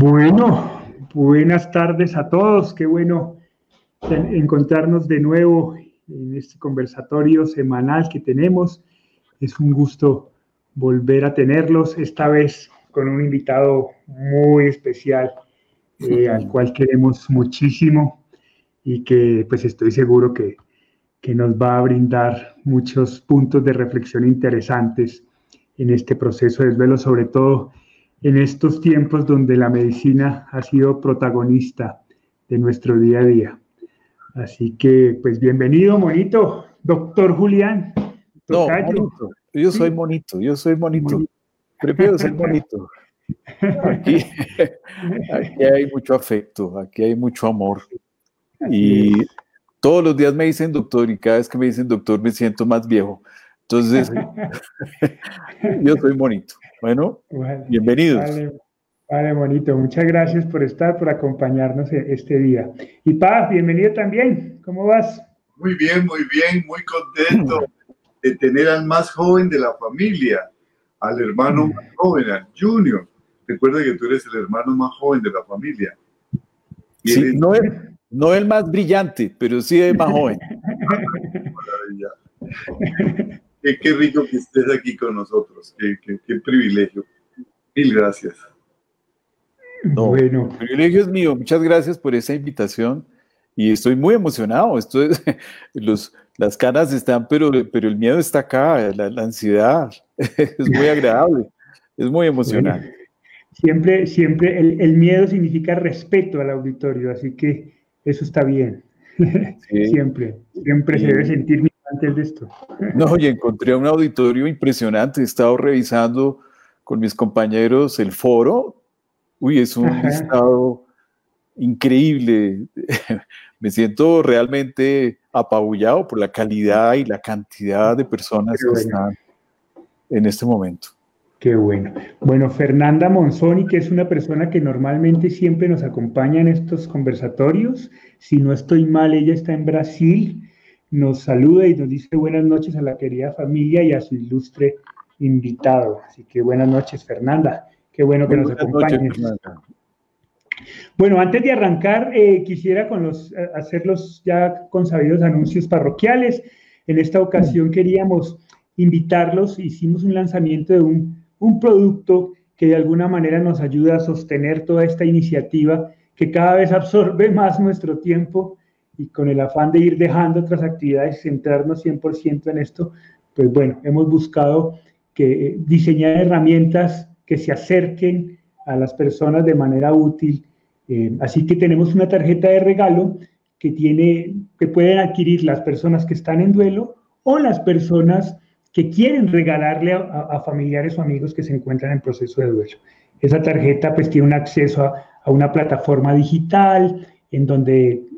Bueno, buenas tardes a todos. Qué bueno encontrarnos de nuevo en este conversatorio semanal que tenemos. Es un gusto volver a tenerlos, esta vez con un invitado muy especial, eh, al cual queremos muchísimo y que pues estoy seguro que, que nos va a brindar muchos puntos de reflexión interesantes en este proceso de duelo, sobre todo en estos tiempos donde la medicina ha sido protagonista de nuestro día a día. Así que, pues bienvenido, monito, doctor Julián. No, monito. Yo soy monito, yo soy monito. Prefiero ser monito. Aquí, aquí hay mucho afecto, aquí hay mucho amor. Y todos los días me dicen doctor y cada vez que me dicen doctor me siento más viejo. Entonces, yo soy monito. Bueno, bienvenidos. Vale, bonito. Muchas gracias por estar, por acompañarnos e-, este día. Y Paz, bienvenido también. ¿Cómo vas? Muy bien, muy bien, muy contento de tener al más joven de la familia, al hermano más joven, al Junior. Recuerda que tú eres el hermano más joven de la familia. Sí, no, es, no el más brillante, pero sí el más joven. qué, rico que estés aquí con nosotros, qué, privilegio. Mil gracias. bueno. El privilegio es mío. Muchas gracias por esa invitación y estoy muy emocionado. Esto los, las caras están, pero, pero el miedo está acá, la, ansiedad. Es muy agradable, es muy emocionante. Siempre, siempre el, miedo significa respeto al auditorio, así que eso está bien. siempre, siempre se debe sentir antes de esto. No, y encontré un auditorio impresionante. He estado revisando con mis compañeros el foro. Uy, es un estado increíble. Me siento realmente apabullado por la calidad y la cantidad de personas que están en este momento. Qué bueno. Bueno, Fernanda Monzoni, que es una persona que normalmente siempre nos acompaña en estos conversatorios. Si no estoy mal, ella está en Brasil nos saluda y nos dice buenas noches a la querida familia y a su ilustre invitado. Así que buenas noches, Fernanda. Qué bueno que nos acompañes. bueno, antes de arrancar, eh, quisiera con los, eh, hacer los ya consabidos anuncios parroquiales. En esta ocasión queríamos invitarlos, hicimos un lanzamiento de un, un producto que de alguna manera nos ayuda a sostener toda esta iniciativa que cada vez absorbe más nuestro tiempo y con el afán de ir dejando otras actividades, centrarnos 100% en esto, pues bueno, hemos buscado que eh, diseñar herramientas que se acerquen a las personas de manera útil. Eh, así que tenemos una tarjeta de regalo que tiene, que pueden adquirir las personas que están en duelo o las personas que quieren regalarle a, familiares o amigos que se encuentran en proceso de duelo. Esa tarjeta pues tiene un acceso a una plataforma digital en donde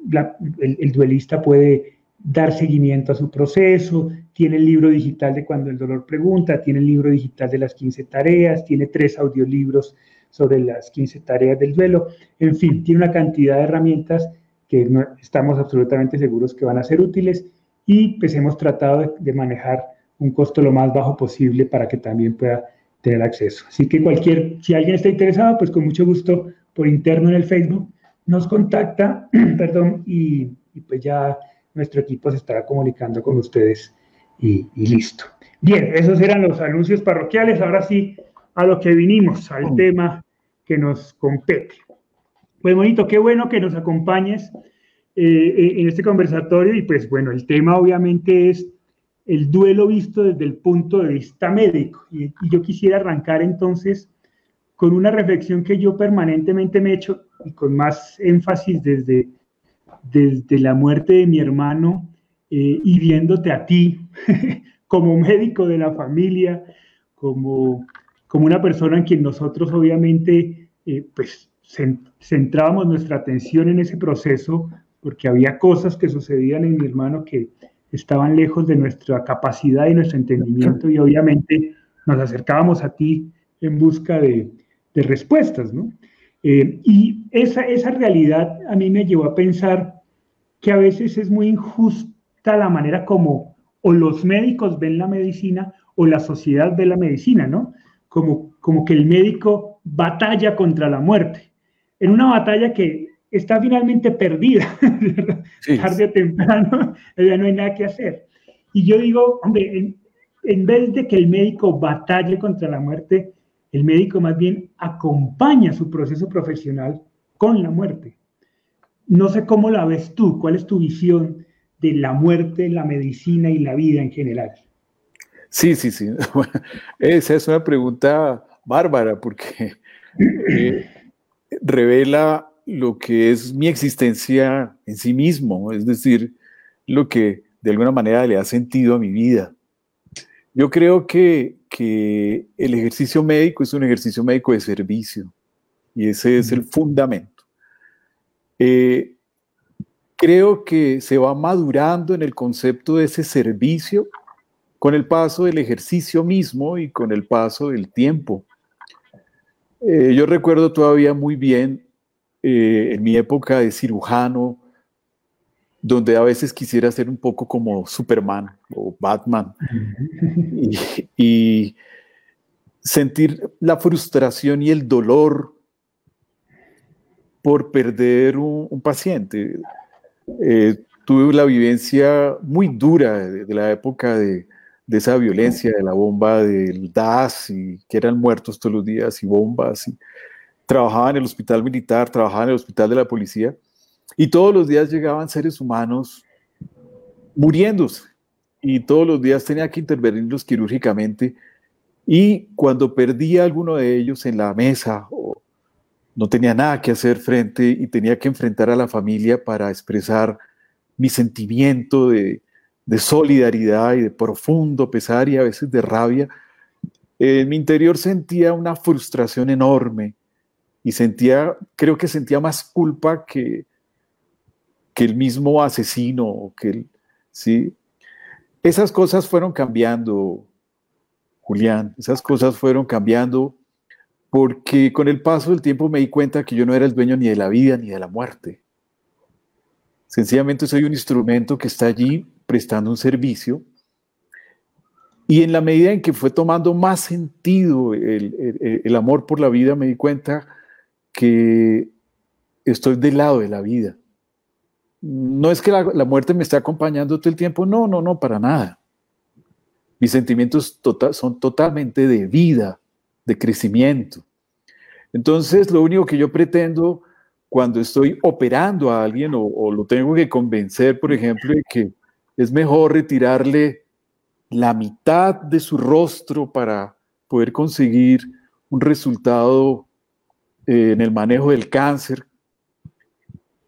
el, duelista puede dar seguimiento a su proceso, tiene el libro digital de cuando el dolor pregunta, tiene el libro digital de las 15 tareas, tiene tres audiolibros sobre las 15 tareas del duelo, en fin, tiene una cantidad de herramientas que estamos absolutamente seguros que van a ser útiles y pues hemos tratado de, manejar un costo lo más bajo posible para que también pueda tener acceso. Así que cualquier, si alguien está interesado, pues con mucho gusto por interno en el Facebook nos contacta, perdón, y, pues ya nuestro equipo se estará comunicando con ustedes y, listo. Bien, esos eran los anuncios parroquiales. Ahora sí, a lo que vinimos, al tema que nos compete. Pues bonito, qué bueno que nos acompañes eh, eh, en este conversatorio y pues bueno, el tema obviamente es el duelo visto desde el punto de vista médico. y yo quisiera arrancar entonces con una reflexión que yo permanentemente me he hecho y con más énfasis desde, desde la muerte de mi hermano eh, y viéndote a ti como médico de la familia, como, como una persona en quien nosotros obviamente eh, pues centrábamos nuestra atención en ese proceso porque había cosas que sucedían en mi hermano que estaban lejos de nuestra capacidad y nuestro entendimiento y obviamente nos acercábamos a ti en busca de, de respuestas, ¿no? Eh, y esa, esa realidad a mí me llevó a pensar que a veces es muy injusta la manera como o los médicos ven la medicina o la sociedad ve la medicina, ¿no? Como, como que el médico batalla contra la muerte. en una batalla que está finalmente perdida, tarde o temprano, ya no hay nada que hacer. Y yo digo, hombre, en, en vez de que el médico batalle contra la muerte, el médico más bien acompaña su proceso profesional con la muerte. No sé cómo la ves tú, cuál es tu visión de la muerte, la medicina y la vida en general. Sí, sí, sí. esa es una pregunta bárbara porque eh, revela lo que es mi existencia en sí mismo, es decir, lo que de alguna manera le ha sentido a mi vida. Yo creo que, el ejercicio médico es un ejercicio médico de servicio y ese es el fundamento. Eh, creo que se va madurando en el concepto de ese servicio con el paso del ejercicio mismo y con el paso del tiempo. Eh, yo recuerdo todavía muy bien eh, en mi época de cirujano, donde a veces quisiera ser un poco como Superman o Batman y, sentir la frustración y el dolor por perder un, paciente. Eh, tuve la vivencia muy dura de, la época de, de, esa violencia, de la bomba del DAS, y que eran muertos todos los días y bombas. Y trabajaba en el hospital militar, trabajaba en el hospital de la policía y todos los días llegaban seres humanos muriéndose y todos los días tenía que intervenirlos quirúrgicamente y cuando perdía alguno de ellos en la mesa o no tenía nada que hacer frente y tenía que enfrentar a la familia para expresar mi sentimiento de, solidaridad y de profundo pesar y a veces de rabia, en mi interior sentía una frustración enorme y sentía, creo que sentía más culpa que, que el mismo asesino, que el, ¿sí? Esas cosas fueron cambiando, Julián, esas cosas fueron cambiando porque con el paso del tiempo me di cuenta que yo no era el dueño ni de la vida ni de la muerte. Sencillamente soy un instrumento que está allí prestando un servicio y en la medida en que fue tomando más sentido el, el amor por la vida, me di cuenta que estoy del lado de la vida no es que la, muerte me esté acompañando todo el tiempo, no, no, no, para nada. Mis sentimientos tota, son totalmente de vida, de crecimiento. Entonces, lo único que yo pretendo cuando estoy operando a alguien o, lo tengo que convencer, por ejemplo, de que es mejor retirarle la mitad de su rostro para poder conseguir un resultado eh, en el manejo del cáncer,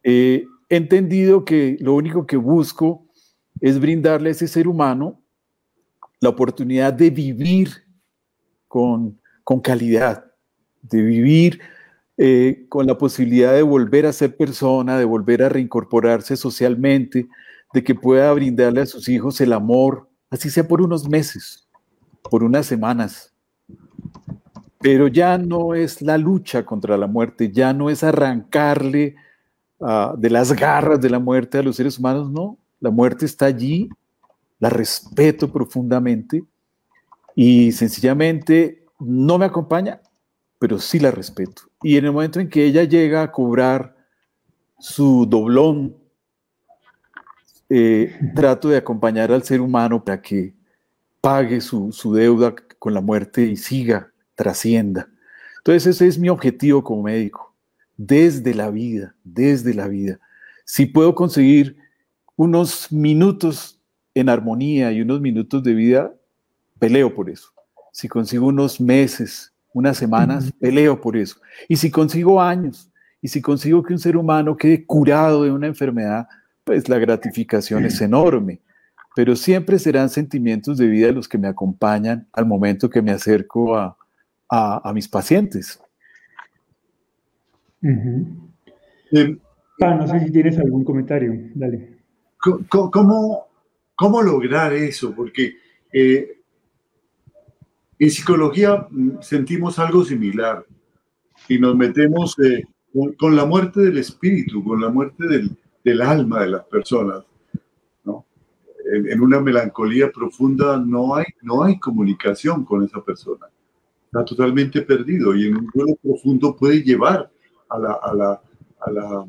eh, entendido que lo único que busco es brindarle a ese ser humano la oportunidad de vivir con, calidad, de vivir eh, con la posibilidad de volver a ser persona, de volver a reincorporarse socialmente, de que pueda brindarle a sus hijos el amor, así sea por unos meses, por unas semanas. Pero ya no es la lucha contra la muerte, ya no es arrancarle Ah, de las garras de la muerte a los seres humanos, no, la muerte está allí, la respeto profundamente y sencillamente no me acompaña, pero sí la respeto. Y en el momento en que ella llega a cobrar su doblón, eh, trato de acompañar al ser humano para que pague su, su deuda con la muerte y siga, trascienda. Entonces ese es mi objetivo como médico desde la vida, desde la vida. Si puedo conseguir unos minutos en armonía y unos minutos de vida, peleo por eso. Si consigo unos meses, unas semanas, peleo por eso. Y si consigo años, y si consigo que un ser humano quede curado de una enfermedad, pues la gratificación es enorme. Pero siempre serán sentimientos de vida los que me acompañan al momento que me acerco a, a mis pacientes. Eh, ah, no sé si tienes algún comentario, dale. ¿Cómo, cómo lograr eso? Porque eh, en psicología mm, sentimos algo similar y nos metemos eh, con, la muerte del espíritu, con la muerte del, alma de las personas. ¿no? En, una melancolía profunda no hay, no hay comunicación con esa persona. Está totalmente perdido y en un duelo profundo puede llevar a la, a la, a la,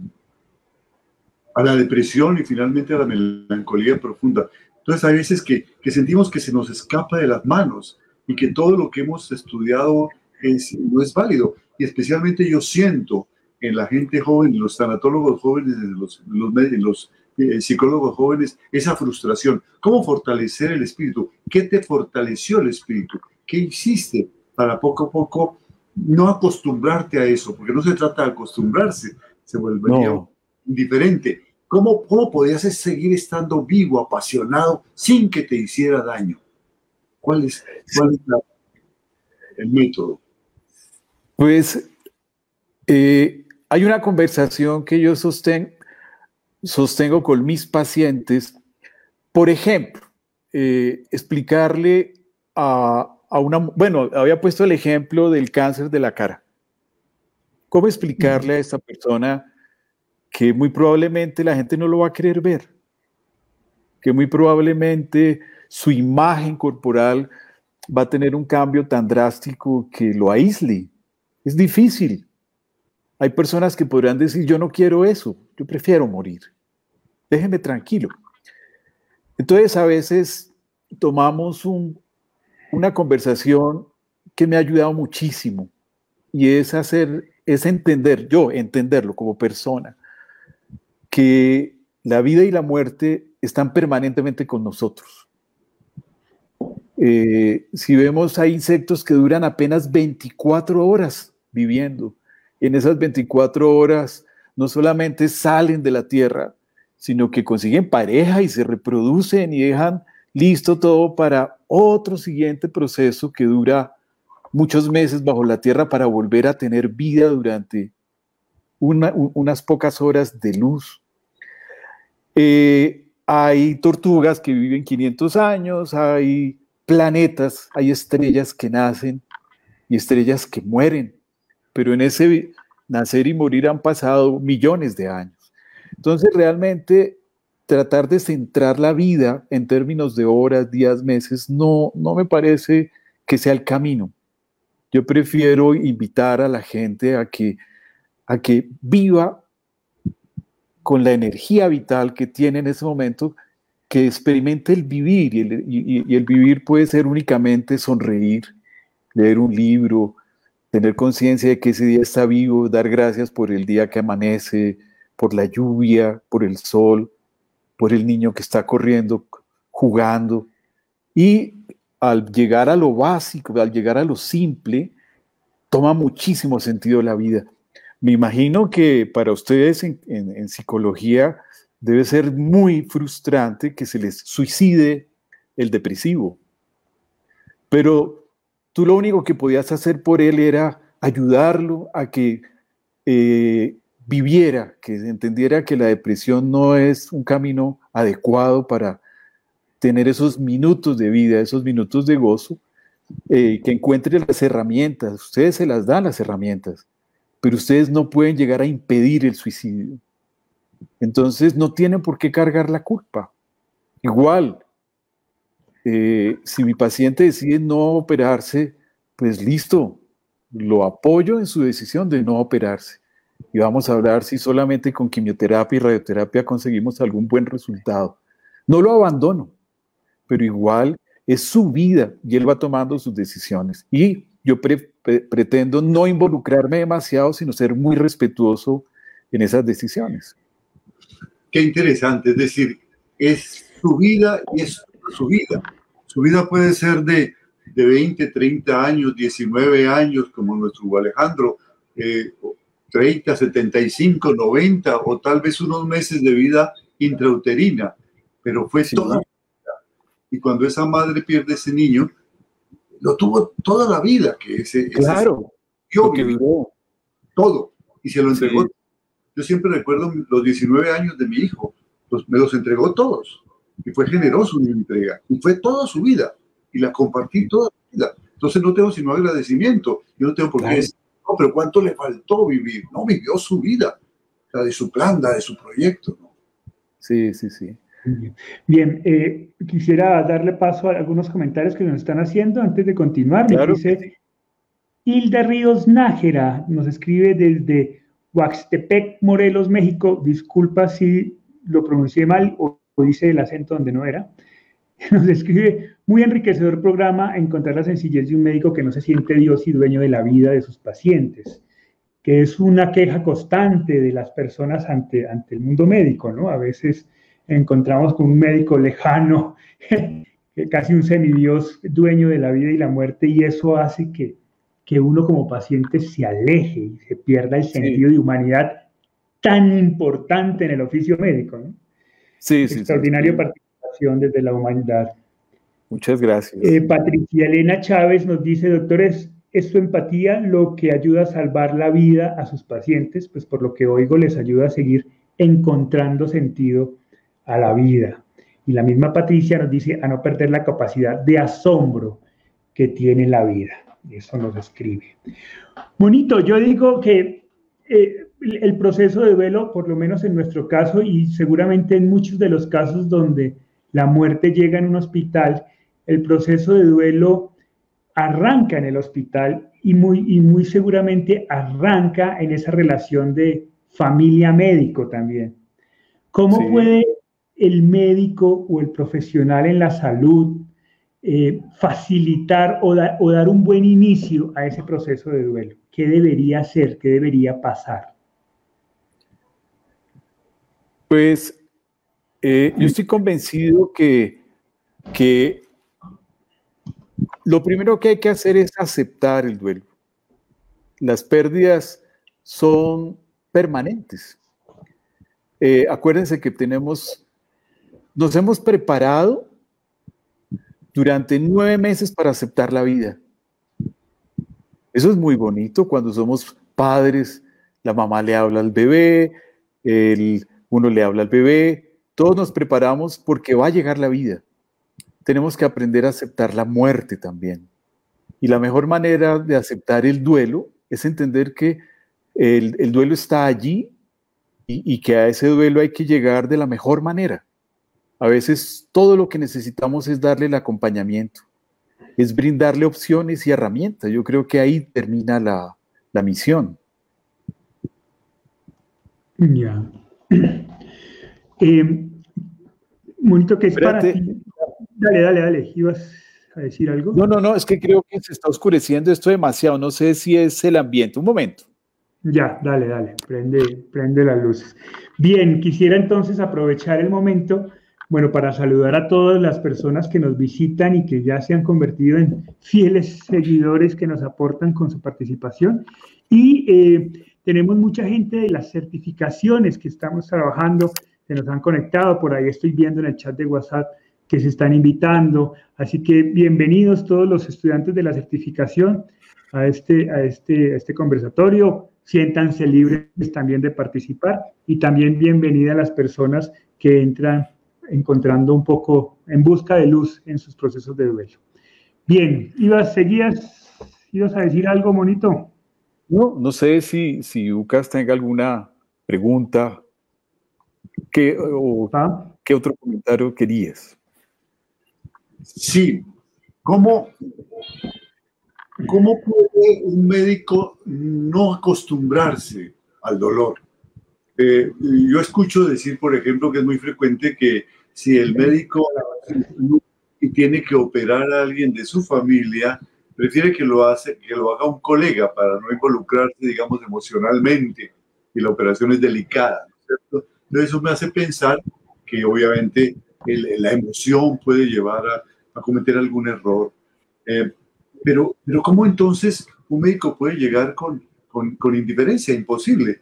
a la depresión y finalmente a la melancolía profunda. Entonces hay veces que, que, sentimos que se nos escapa de las manos y que todo lo que hemos estudiado es, no es válido. Y especialmente yo siento en la gente joven, en los tanatólogos jóvenes, en los, los, los eh, psicólogos jóvenes, esa frustración. ¿Cómo fortalecer el espíritu? ¿Qué te fortaleció el espíritu? ¿Qué hiciste para poco a poco no acostumbrarte a eso? Porque no se trata de acostumbrarse, se vuelve indiferente. ¿Cómo, ¿Cómo podías seguir estando vivo, apasionado, sin que te hiciera daño? ¿Cuál es, el método? Pues eh, hay una conversación que yo sostengo, sostengo con mis pacientes. Por ejemplo, eh, explicarle a, a, una, bueno, había puesto el ejemplo del cáncer de la cara. ¿Cómo explicarle a esta persona que muy probablemente la gente no lo va a querer ver? Que muy probablemente su imagen corporal va a tener un cambio tan drástico que lo aísle. Es difícil. Hay personas que podrán decir, yo no quiero eso, yo prefiero morir. Déjenme tranquilo. Entonces a veces tomamos una conversación que me ha ayudado muchísimo y es hacer, es entender, yo entenderlo como persona, que la vida y la muerte están permanentemente con nosotros. Eh, si vemos, hay insectos que duran apenas 24 horas viviendo. En esas 24 horas no solamente salen de la tierra, sino que consiguen pareja y se reproducen y dejan listo todo para otro siguiente proceso que dura muchos meses bajo la tierra para volver a tener vida durante unas pocas horas de luz. Eh, hay tortugas que viven 500 años, hay planetas, hay estrellas que nacen y estrellas que mueren, pero en ese nacer y morir han pasado millones de años. Entonces, realmente tratar de centrar la vida en términos de horas, días, meses, no, no me parece que sea el camino. Yo prefiero invitar a la gente a que, a que viva con la energía vital que tiene en ese momento, que experimente el vivir, y el, y el vivir puede ser únicamente sonreír, leer un libro, tener conciencia de que ese día está vivo, dar gracias por el día que amanece, por la lluvia, por el sol, por el niño que está corriendo, jugando. Y al llegar a lo básico, al llegar a lo simple, toma muchísimo sentido la vida. Me imagino que para ustedes en, psicología debe ser muy frustrante que se les suicide el depresivo. Pero tú lo único que podías hacer por él era ayudarlo a que eh, viviera, que entendiera que la depresión no es un camino adecuado para tener esos minutos de vida, esos minutos de gozo, eh, que encuentre las herramientas. Ustedes se las dan las herramientas, pero ustedes no pueden llegar a impedir el suicidio. Entonces no tienen por qué cargar la culpa. Igual, eh, si mi paciente decide no operarse, pues listo, lo apoyo en su decisión de no operarse y vamos a hablar si solamente con quimioterapia y radioterapia conseguimos algún buen resultado. No lo abandono, pero igual es su vida y él va tomando sus decisiones. Y yo pretendo no involucrarme demasiado, sino ser muy respetuoso en esas decisiones. Qué interesante, es decir, es su vida y es su vida. Su vida puede ser de, de 20, 30 años, 19 años, como nuestro Alejandro, eh, 30, 75, 90 o tal vez unos meses de vida intrauterina, pero fue toda la vida. Y cuando esa madre pierde ese niño, lo tuvo toda la vida, que ese... Claro, yo vivió. todo y se lo entregó. Yo siempre recuerdo los 19 años de mi hijo, me los entregó todos. Y fue generoso en mi entrega. Y fue toda su vida. Y la compartí toda la vida. Entonces no tengo sino agradecimiento, yo no tengo por qué no, pero ¿cuánto le faltó vivir? No, vivió su vida, la de su plan, la de su proyecto. ¿no? Sí, sí, sí. Bien, eh, quisiera darle paso a algunos comentarios que nos están haciendo antes de continuar. Claro. dice Hilda Ríos Nájera, nos escribe desde Huaxtepec, Morelos, México. Disculpa si lo pronuncié mal o, dice el acento donde no era. Nos escribe, muy enriquecedor programa encontrar la sencillez de un médico que no se siente Dios y dueño de la vida de sus pacientes, que es una queja constante de las personas ante, ante el mundo médico, ¿no? A veces encontramos con un médico lejano, casi un semidios dueño de la vida y la muerte, y eso hace que, que uno como paciente se aleje y se pierda el sentido de humanidad tan importante en el oficio médico. ¿no? Sí, sí. Extraordinaria participación desde la humanidad. Muchas gracias. Eh, Patricia Elena Chávez nos dice, doctores, es su empatía lo que ayuda a salvar la vida a sus pacientes, pues por lo que oigo les ayuda a seguir encontrando sentido a la vida. Y la misma Patricia nos dice a no perder la capacidad de asombro que tiene la vida. Eso nos escribe. Bonito, yo digo que eh, el proceso de duelo, por lo menos en nuestro caso y seguramente en muchos de los casos donde la muerte llega en un hospital, el proceso de duelo arranca en el hospital y muy, y muy seguramente arranca en esa relación de familia-médico también. ¿Cómo puede el médico o el profesional en la salud eh, facilitar o, o, dar un buen inicio a ese proceso de duelo? ¿Qué debería hacer? ¿Qué debería pasar? Pues eh, yo estoy convencido que, que lo primero que hay que hacer es aceptar el duelo. Las pérdidas son permanentes. Eh, acuérdense que tenemos, nos hemos preparado durante nueve meses para aceptar la vida. Eso es muy bonito cuando somos padres, la mamá le habla al bebé, el, uno le habla al bebé, todos nos preparamos porque va a llegar la vida. Tenemos que aprender a aceptar la muerte también. Y la mejor manera de aceptar el duelo es entender que el, duelo está allí y, que a ese duelo hay que llegar de la mejor manera. A veces todo lo que necesitamos es darle el acompañamiento, es brindarle opciones y herramientas. Yo creo que ahí termina la, misión. Ya. Eh, bonito que es para ti. Dale, dale, dale. ¿Ibas a decir algo? No, no, no, es que creo que se está oscureciendo esto demasiado. No sé si es el ambiente. Un momento. Ya, dale, dale. Prende, prende las luces. Bien, quisiera entonces aprovechar el momento, bueno, para saludar a todas las personas que nos visitan y que ya se han convertido en fieles seguidores que nos aportan con su participación. Y eh, tenemos mucha gente de las certificaciones que estamos trabajando, que nos han conectado, por ahí estoy viendo en el chat de WhatsApp que se están invitando. Así que bienvenidos todos los estudiantes de la certificación a este, a este, a este conversatorio. Siéntanse libres también de participar y también bienvenida a las personas que entran encontrando un poco en busca de luz en sus procesos de duelo. Bien, ibas, seguías, ibas a decir algo bonito. No, no sé si, si Lucas tenga alguna pregunta. ¿Qué, o, ¿Ah? ¿Qué otro comentario querías? Sí, ¿cómo, ¿cómo puede un médico no acostumbrarse al dolor? Eh, yo escucho decir, por ejemplo, que es muy frecuente que si el médico tiene que operar a alguien de su familia, prefiere que lo, hace, que lo haga un colega para no involucrarse, digamos, emocionalmente y la operación es delicada, ¿cierto? Eso me hace pensar que obviamente la emoción puede llevar a, a cometer algún error. Eh, pero, pero ¿cómo entonces un médico puede llegar con, con, con indiferencia? Imposible.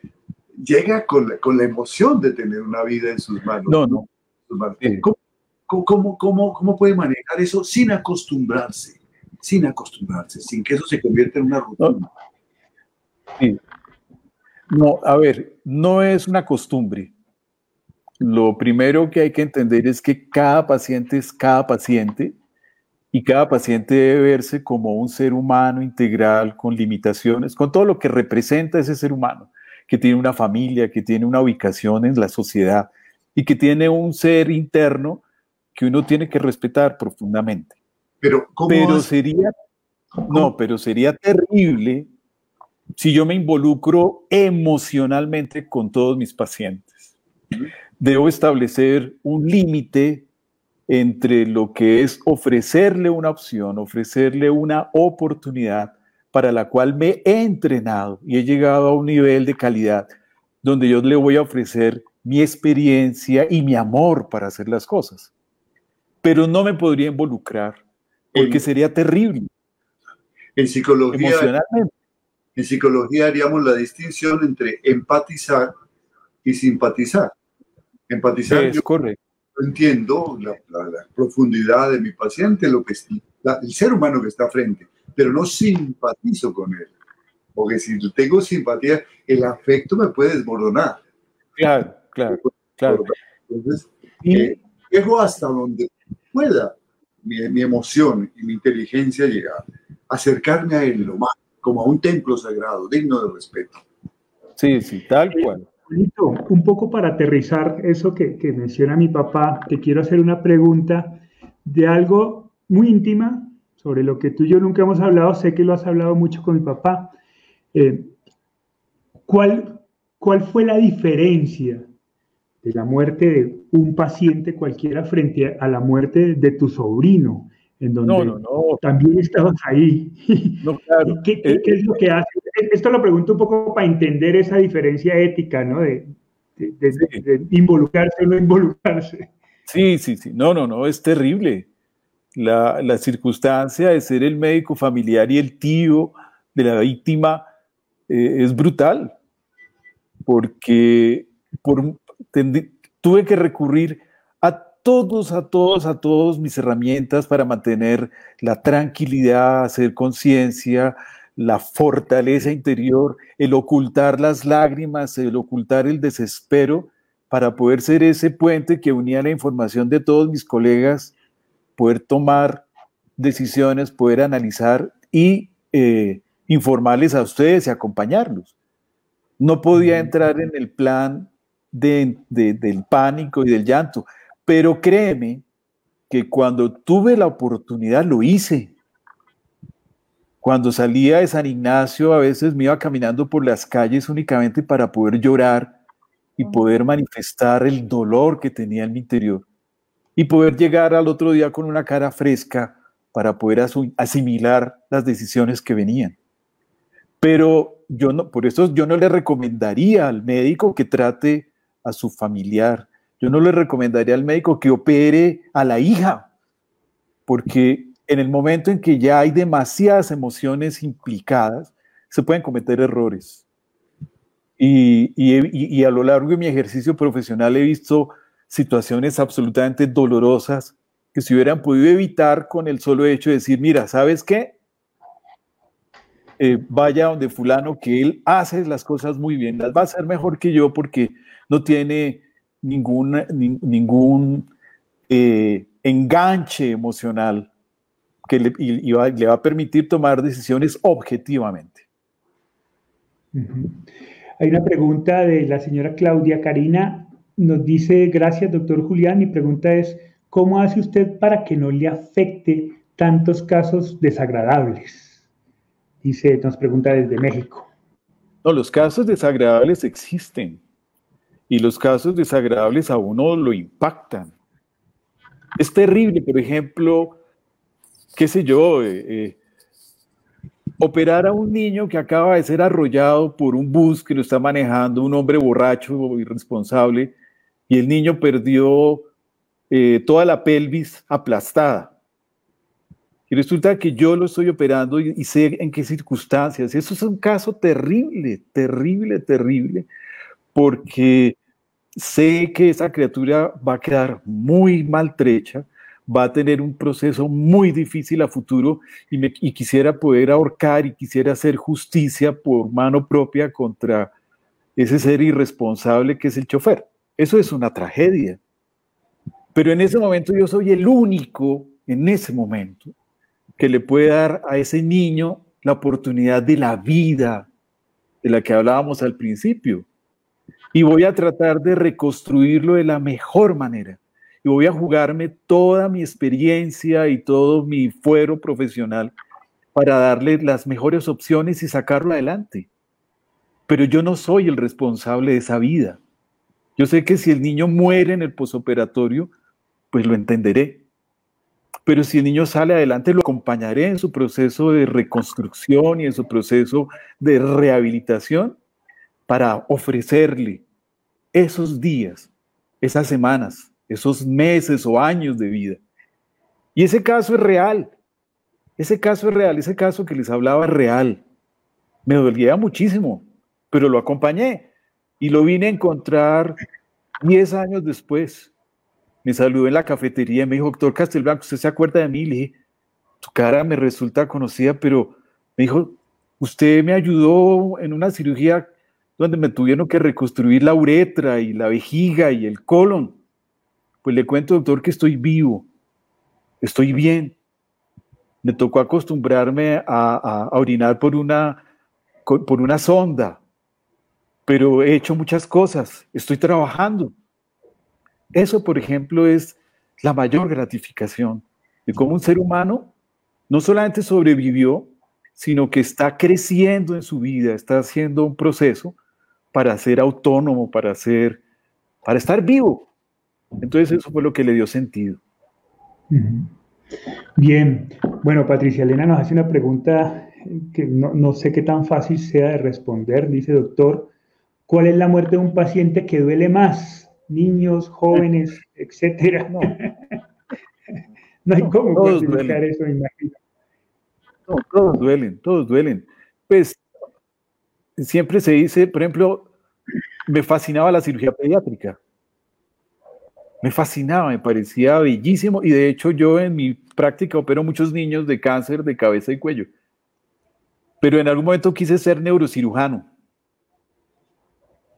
Llega con la, con la, emoción de tener una vida en sus manos. No, no. ¿Cómo, cómo, cómo, cómo, puede manejar eso sin acostumbrarse? Sin acostumbrarse, sin que eso se convierta en una rutina. Sí. No, a ver, no es una costumbre. Lo primero que hay que entender es que cada paciente es cada paciente y cada paciente debe verse como un ser humano integral, con limitaciones, con todo lo que representa ese ser humano, que tiene una familia, que tiene una ubicación en la sociedad y que tiene un ser interno que uno tiene que respetar profundamente. Pero, pero sería, no, pero sería terrible si yo me involucro emocionalmente con todos mis pacientes. Debo establecer un límite entre lo que es ofrecerle una opción, ofrecerle una oportunidad para la cual me he entrenado y he llegado a un nivel de calidad donde yo le voy a ofrecer mi experiencia y mi amor para hacer las cosas. Pero no me podría involucrar porque sería terrible. En psicología, en psicología haríamos la distinción entre empatizar y simpatizar. Empatizar es correcto. entiendo la, profundidad de mi paciente, lo que el ser humano que está frente, pero no simpatizo con él. Porque si tengo simpatía, el afecto me puede desbordonar. Claro, claro, claro. Entonces, eh, llego hasta donde pueda mi, mi, emoción y mi inteligencia llegar, acercarme a él lo más, como a un templo sagrado, digno de respeto. Sí, sí, tal cual. Un poco para aterrizar eso que, que menciona mi papá, te quiero hacer una pregunta de algo muy íntima sobre lo que tú y yo nunca hemos hablado, sé que lo has hablado mucho con mi papá. Eh, ¿cuál, ¿Cuál fue la diferencia de la muerte de un paciente cualquiera frente a la muerte de tu sobrino? En donde no, no, no. también estabas ahí. No, claro. ¿Qué, qué, qué es lo que hace? Esto lo pregunto un poco para entender esa diferencia ética, ¿no? De, de, de involucrarse o no involucrarse. Sí, sí, sí. No, no, no, es terrible la, circunstancia de ser el médico familiar y el tío de la víctima eh, es brutal, porque tuve que recurrir a todos, a todos, a todos mis herramientas para mantener la tranquilidad, hacer conciencia, la fortaleza interior, el ocultar las lágrimas, el ocultar el desespero, para poder ser ese puente que unía la información de todos mis colegas poder tomar decisiones, poder analizar y eh, informarles a ustedes y acompañarlos. No podía entrar en el plan del pánico y del llanto, pero créeme que cuando tuve la oportunidad lo hice. Cuando salía de San Ignacio a veces me iba caminando por las calles únicamente para poder llorar y poder manifestar el dolor que tenía en mi interior y poder llegar al otro día con una cara fresca para poder asimilar las decisiones que venían. Pero yo no, por eso yo no le recomendaría al médico que trate a su familiar. Yo no le recomendaría al médico que opere a la hija, porque en el momento en que ya hay demasiadas emociones implicadas, se pueden cometer errores. Y, a lo largo de mi ejercicio profesional he visto situaciones absolutamente dolorosas que se hubieran podido evitar con el solo hecho de decir, mira, ¿sabes qué? Eh, vaya donde fulano que él hace las cosas muy bien, las va a hacer mejor que yo porque no tiene ningún eh, enganche emocional que le, le va a permitir tomar decisiones objetivamente. Hay una pregunta de la señora Claudia Karina nos dice, gracias, doctor Julián. Mi pregunta es, ¿cómo hace usted para que no le afecte tantos casos desagradables? Dice, nos pregunta desde México. No, los casos desagradables existen y los casos desagradables a uno lo impactan. Es terrible, por ejemplo, qué sé yo, eh, eh, operar a un niño que acaba de ser arrollado por un bus que lo está manejando un hombre borracho o irresponsable y el niño perdió eh, toda la pelvis aplastada. Y resulta que yo lo estoy operando y, sé en qué circunstancias. Eso es un caso terrible, terrible, terrible, porque sé que esa criatura va a quedar muy maltrecha, va a tener un proceso muy difícil a futuro y, quisiera poder ahorcar y quisiera hacer justicia por mano propia contra ese ser irresponsable que es el chofer. Eso es una tragedia. Pero en ese momento yo soy el único, en ese momento, que le puede dar a ese niño la oportunidad de la vida de la que hablábamos al principio. Y voy a tratar de reconstruirlo de la mejor manera. Y voy a jugarme toda mi experiencia y todo mi fuero profesional para darle las mejores opciones y sacarlo adelante. pero yo no soy el responsable de esa vida. Yo sé que si el niño muere en el posoperatorio, pues lo entenderé. Pero si el niño sale adelante, lo acompañaré en su proceso de reconstrucción y en su proceso de rehabilitación para ofrecerle esos días, esas semanas, esos meses o años de vida. Y ese caso es real. Ese caso es real, ese caso que les hablaba es real. Me dolía muchísimo, pero lo acompañé y lo vine a encontrar 10 años después. Me saludó en la cafetería y me dijo, doctor Castelblanco, ¿usted se acuerda de mí? Le dije, su cara me resulta conocida, pero me dijo, usted me ayudó en una cirugía donde me tuvieron que reconstruir la uretra y la vejiga y el colon. Pues le cuento, doctor, que estoy vivo, estoy bien. Me tocó acostumbrarme a, orinar por una, por una sonda, pero he hecho muchas cosas, estoy trabajando. Eso, por ejemplo, es la mayor gratificación de cómo un ser humano no solamente sobrevivió, sino que está creciendo en su vida, está haciendo un proceso para ser autónomo, para ser, para estar vivo. Entonces eso fue lo que le dio sentido. Bien, bueno, Patricia Elena nos hace una pregunta que no, sé qué tan fácil sea de responder. Dice, doctor, ¿cuál es la muerte de un paciente que duele más? Niños, jóvenes, etcétera. No, no hay cómo todos eso, imagino. todos duelen, todos duelen. Pues siempre se dice, por ejemplo, me fascinaba la cirugía pediátrica. Me fascinaba, me parecía bellísimo y de hecho yo en mi práctica opero muchos niños de cáncer de cabeza y cuello. Pero en algún momento quise ser neurocirujano.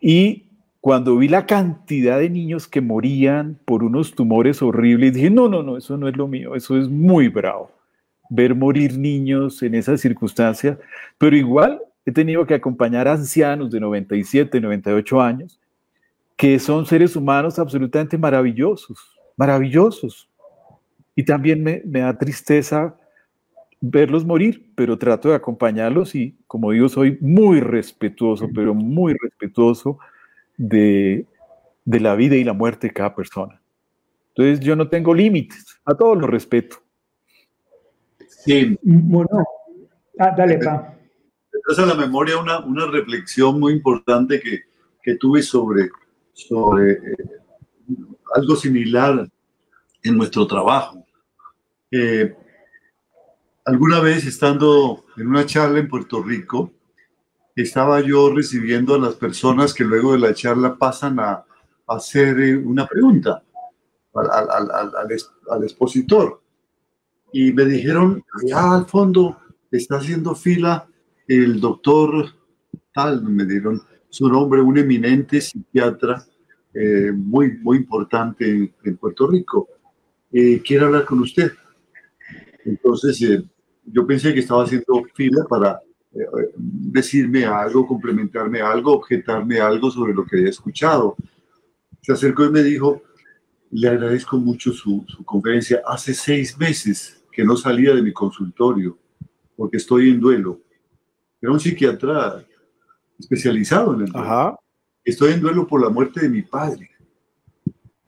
Y cuando vi la cantidad de niños que morían por unos tumores horribles, dije, no, no, no, eso no es lo mío, eso es muy bravo. Ver morir niños en esas circunstancias, pero igual he tenido que acompañar a ancianos de 97, 98 años, que son seres humanos absolutamente maravillosos, maravillosos. Y también me, da tristeza verlos morir, pero trato de acompañarlos y, como digo, soy muy respetuoso, pero muy respetuoso de, de la vida y la muerte de cada persona. Entonces yo no tengo límites, a todos los respeto. Sí. Bueno, ah, dale, pa traes a la memoria una, una reflexión muy importante que, que tuve sobre, sobre eh, algo similar en nuestro trabajo. Eh, alguna vez estando en una charla en Puerto Rico, estaba yo recibiendo a las personas que luego de la charla pasan a, hacer eh, una pregunta al, al, al, al, expositor. Y me dijeron, allá al fondo está haciendo fila el doctor tal, me su nombre, un eminente psiquiatra eh, muy, muy importante en, Puerto Rico. Eh, quiere hablar con usted. Entonces, eh, yo pensé que estaba haciendo fila para decirme algo, complementarme algo, objetarme algo sobre lo que había escuchado. Se acercó y me dijo, le agradezco mucho su, su conferencia. Hace seis meses que no salía de mi consultorio porque estoy en duelo era un psiquiatra especializado en el duelo. Estoy en duelo por la muerte de mi padre.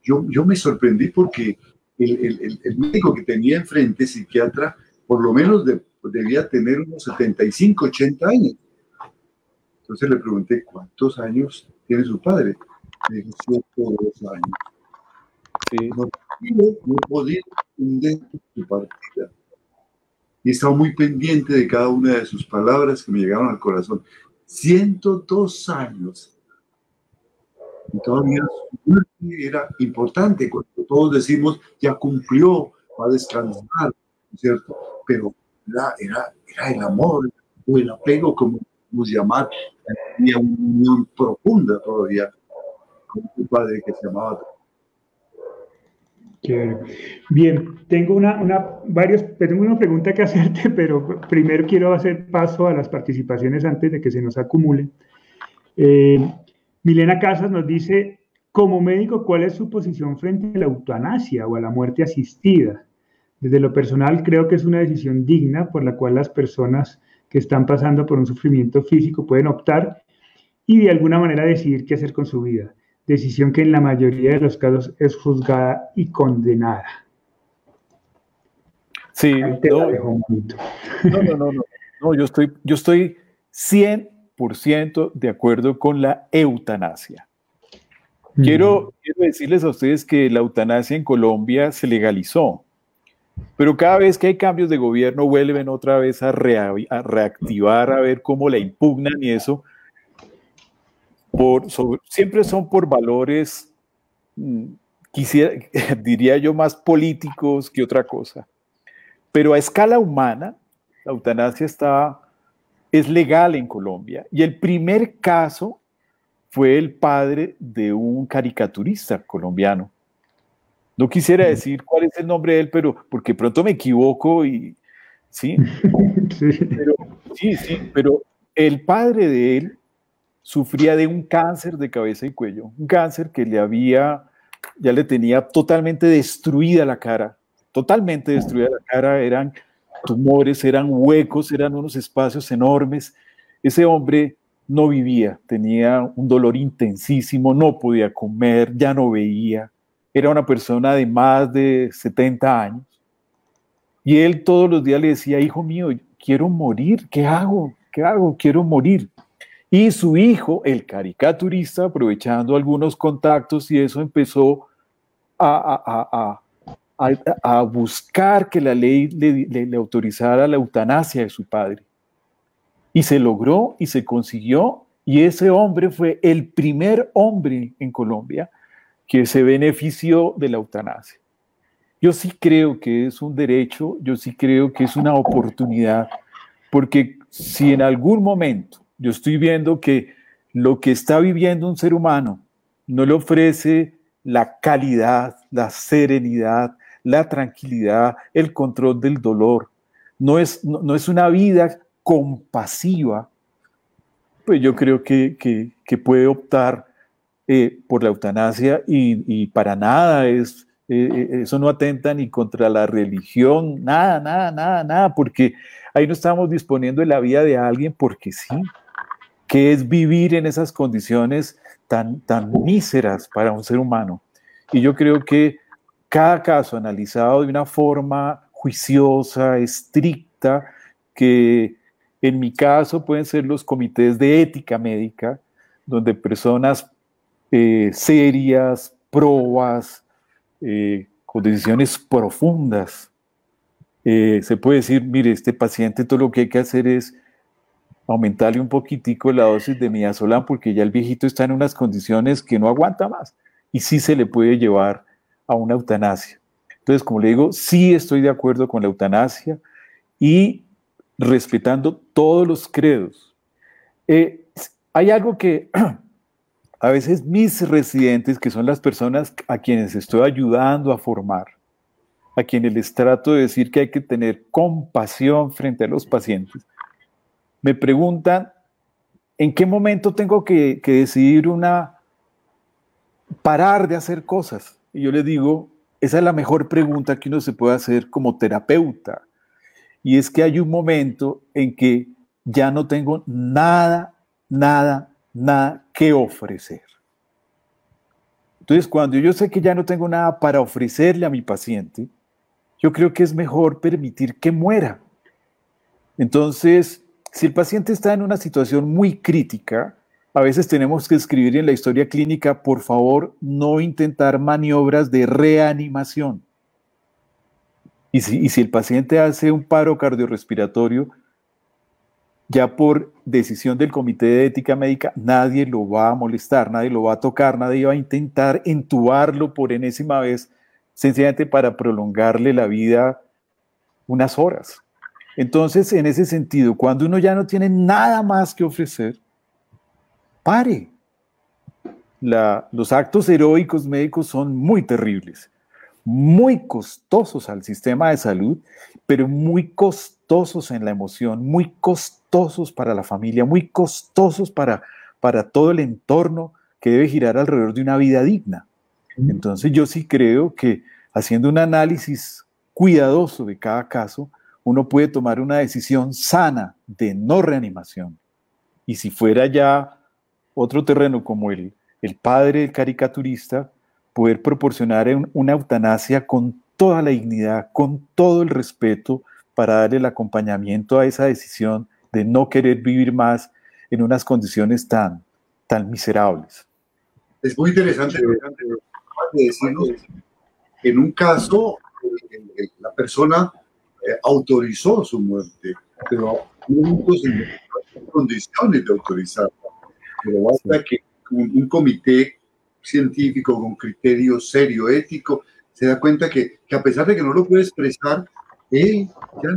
Yo, yo me sorprendí porque el, el, médico que tenía enfrente, psiquiatra, por lo menos debía tener unos 75, 80 años. Entonces le pregunté, ¿cuántos años tiene su padre? Me dijo, dos años. Sí. No, no podía entender su partida y estaba muy pendiente de cada una de sus palabras que me llegaron al corazón. 102 años. Y todavía era importante, cuando todos decimos, ya cumplió, va a descansar, ¿cierto? Pero era, era, era el amor o el apego, como podemos llamar, tenía una unión profunda todavía con su padre que se llamaba Bien, tengo una, una, varios, tengo una pregunta que hacerte, pero primero quiero hacer paso a las participaciones antes de que se nos acumulen. Eh, Milena Casas nos dice, como médico, ¿cuál es su posición frente a la eutanasia o a la muerte asistida? Desde lo personal, creo que es una decisión digna por la cual las personas que están pasando por un sufrimiento físico pueden optar y de alguna manera decidir qué hacer con su vida. Decisión que en la mayoría de los casos es juzgada y condenada. Sí, no, no, no, no, no, yo estoy, yo estoy 100% de acuerdo con la eutanasia. Quiero, quiero decirles a ustedes que la eutanasia en Colombia se legalizó, pero cada vez que hay cambios de gobierno vuelven otra vez a, reactivar, a ver cómo la impugnan y eso. Por, siempre son por valores, mm, quisiera, diría yo, más políticos que otra cosa. Pero a escala humana, la eutanasia está, es legal en Colombia. Y el primer caso fue el padre de un caricaturista colombiano. No quisiera decir cuál es el nombre de él, pero porque pronto me equivoco y sí. Sí. Pero, sí, sí, pero el padre de él sufría de un cáncer de cabeza y cuello, un cáncer que le había, ya le tenía totalmente destruida la cara, totalmente destruida la cara, eran tumores, eran huecos, eran unos espacios enormes. Ese hombre no vivía, tenía un dolor intensísimo, no podía comer, ya no veía, era una persona de más de 70 años. Y él todos los días le decía, hijo mío, quiero morir, ¿qué hago? ¿Qué hago? Quiero morir. Y su hijo, el caricaturista, aprovechando algunos contactos y eso, empezó a, buscar que la ley le autorizara la eutanasia de su padre. Y se logró y se consiguió. Y ese hombre fue el primer hombre en Colombia que se benefició de la eutanasia. Yo sí creo que es un derecho, yo sí creo que es una oportunidad, porque si en algún momento yo estoy viendo que lo que está viviendo un ser humano no le ofrece la calidad, la serenidad, la tranquilidad, el control del dolor, no es, no es una vida compasiva, pues yo creo que, puede optar eh, por la eutanasia y, para nada es, eh, eh, eso no atenta ni contra la religión, nada, nada, nada, nada, porque ahí no estamos disponiendo de la vida de alguien porque sí, que es vivir en esas condiciones tan, tan míseras para un ser humano. Y yo creo que cada caso analizado de una forma juiciosa, estricta, que en mi caso pueden ser los comités de ética médica, donde personas eh, serias, probas, eh, con decisiones profundas, eh, se puede decir, mire, este paciente todo lo que hay que hacer es aumentarle un poquitico la dosis de midazolam porque ya el viejito está en unas condiciones que no aguanta más y sí se le puede llevar a una eutanasia. Entonces, como le digo, sí estoy de acuerdo con la eutanasia y respetando todos los credos. Eh, hay algo que a veces mis residentes, que son las personas a quienes estoy ayudando a formar, a quienes les trato de decir que hay que tener compasión frente a los pacientes, me preguntan, ¿en qué momento tengo que, decidir una, parar de hacer cosas? Y yo les digo, esa es la mejor pregunta que uno se puede hacer como terapeuta y es que hay un momento en que ya no tengo nada, nada, nada que ofrecer. Entonces, cuando yo sé que ya no tengo nada para ofrecerle a mi paciente, yo creo que es mejor permitir que muera. Entonces, si el paciente está en una situación muy crítica, a veces tenemos que escribir en la historia clínica, por favor, no intentar maniobras de reanimación. Y si, el paciente hace un paro cardiorrespiratorio, ya por decisión del Comité de Ética Médica, nadie lo va a molestar, nadie lo va a tocar, nadie va a intentar entubarlo por enésima vez, sencillamente para prolongarle la vida unas horas. Entonces, en ese sentido, cuando uno ya no tiene nada más que ofrecer, pare. los actos heroicos médicos son muy terribles muy costosos al sistema de salud, pero muy costosos en la emoción, muy costosos para la familia, muy costosos para, para todo el entorno que debe girar alrededor de una vida digna. Entonces yo sí creo que haciendo un análisis cuidadoso de cada caso, uno puede tomar una decisión sana de no reanimación. Y si fuera ya otro terreno como el, el padre del caricaturista, poder proporcionar una eutanasia con toda la dignidad, con todo el respeto para darle el acompañamiento a esa decisión de no querer vivir más en unas condiciones tan, tan miserables. Es muy interesante en un caso la persona eh, autorizó su muerte, pero no en condiciones de autorizarla. Pero basta que un, comité científico con criterio serio, ético, se da cuenta que, que, a pesar de que no lo puede expresar, él ya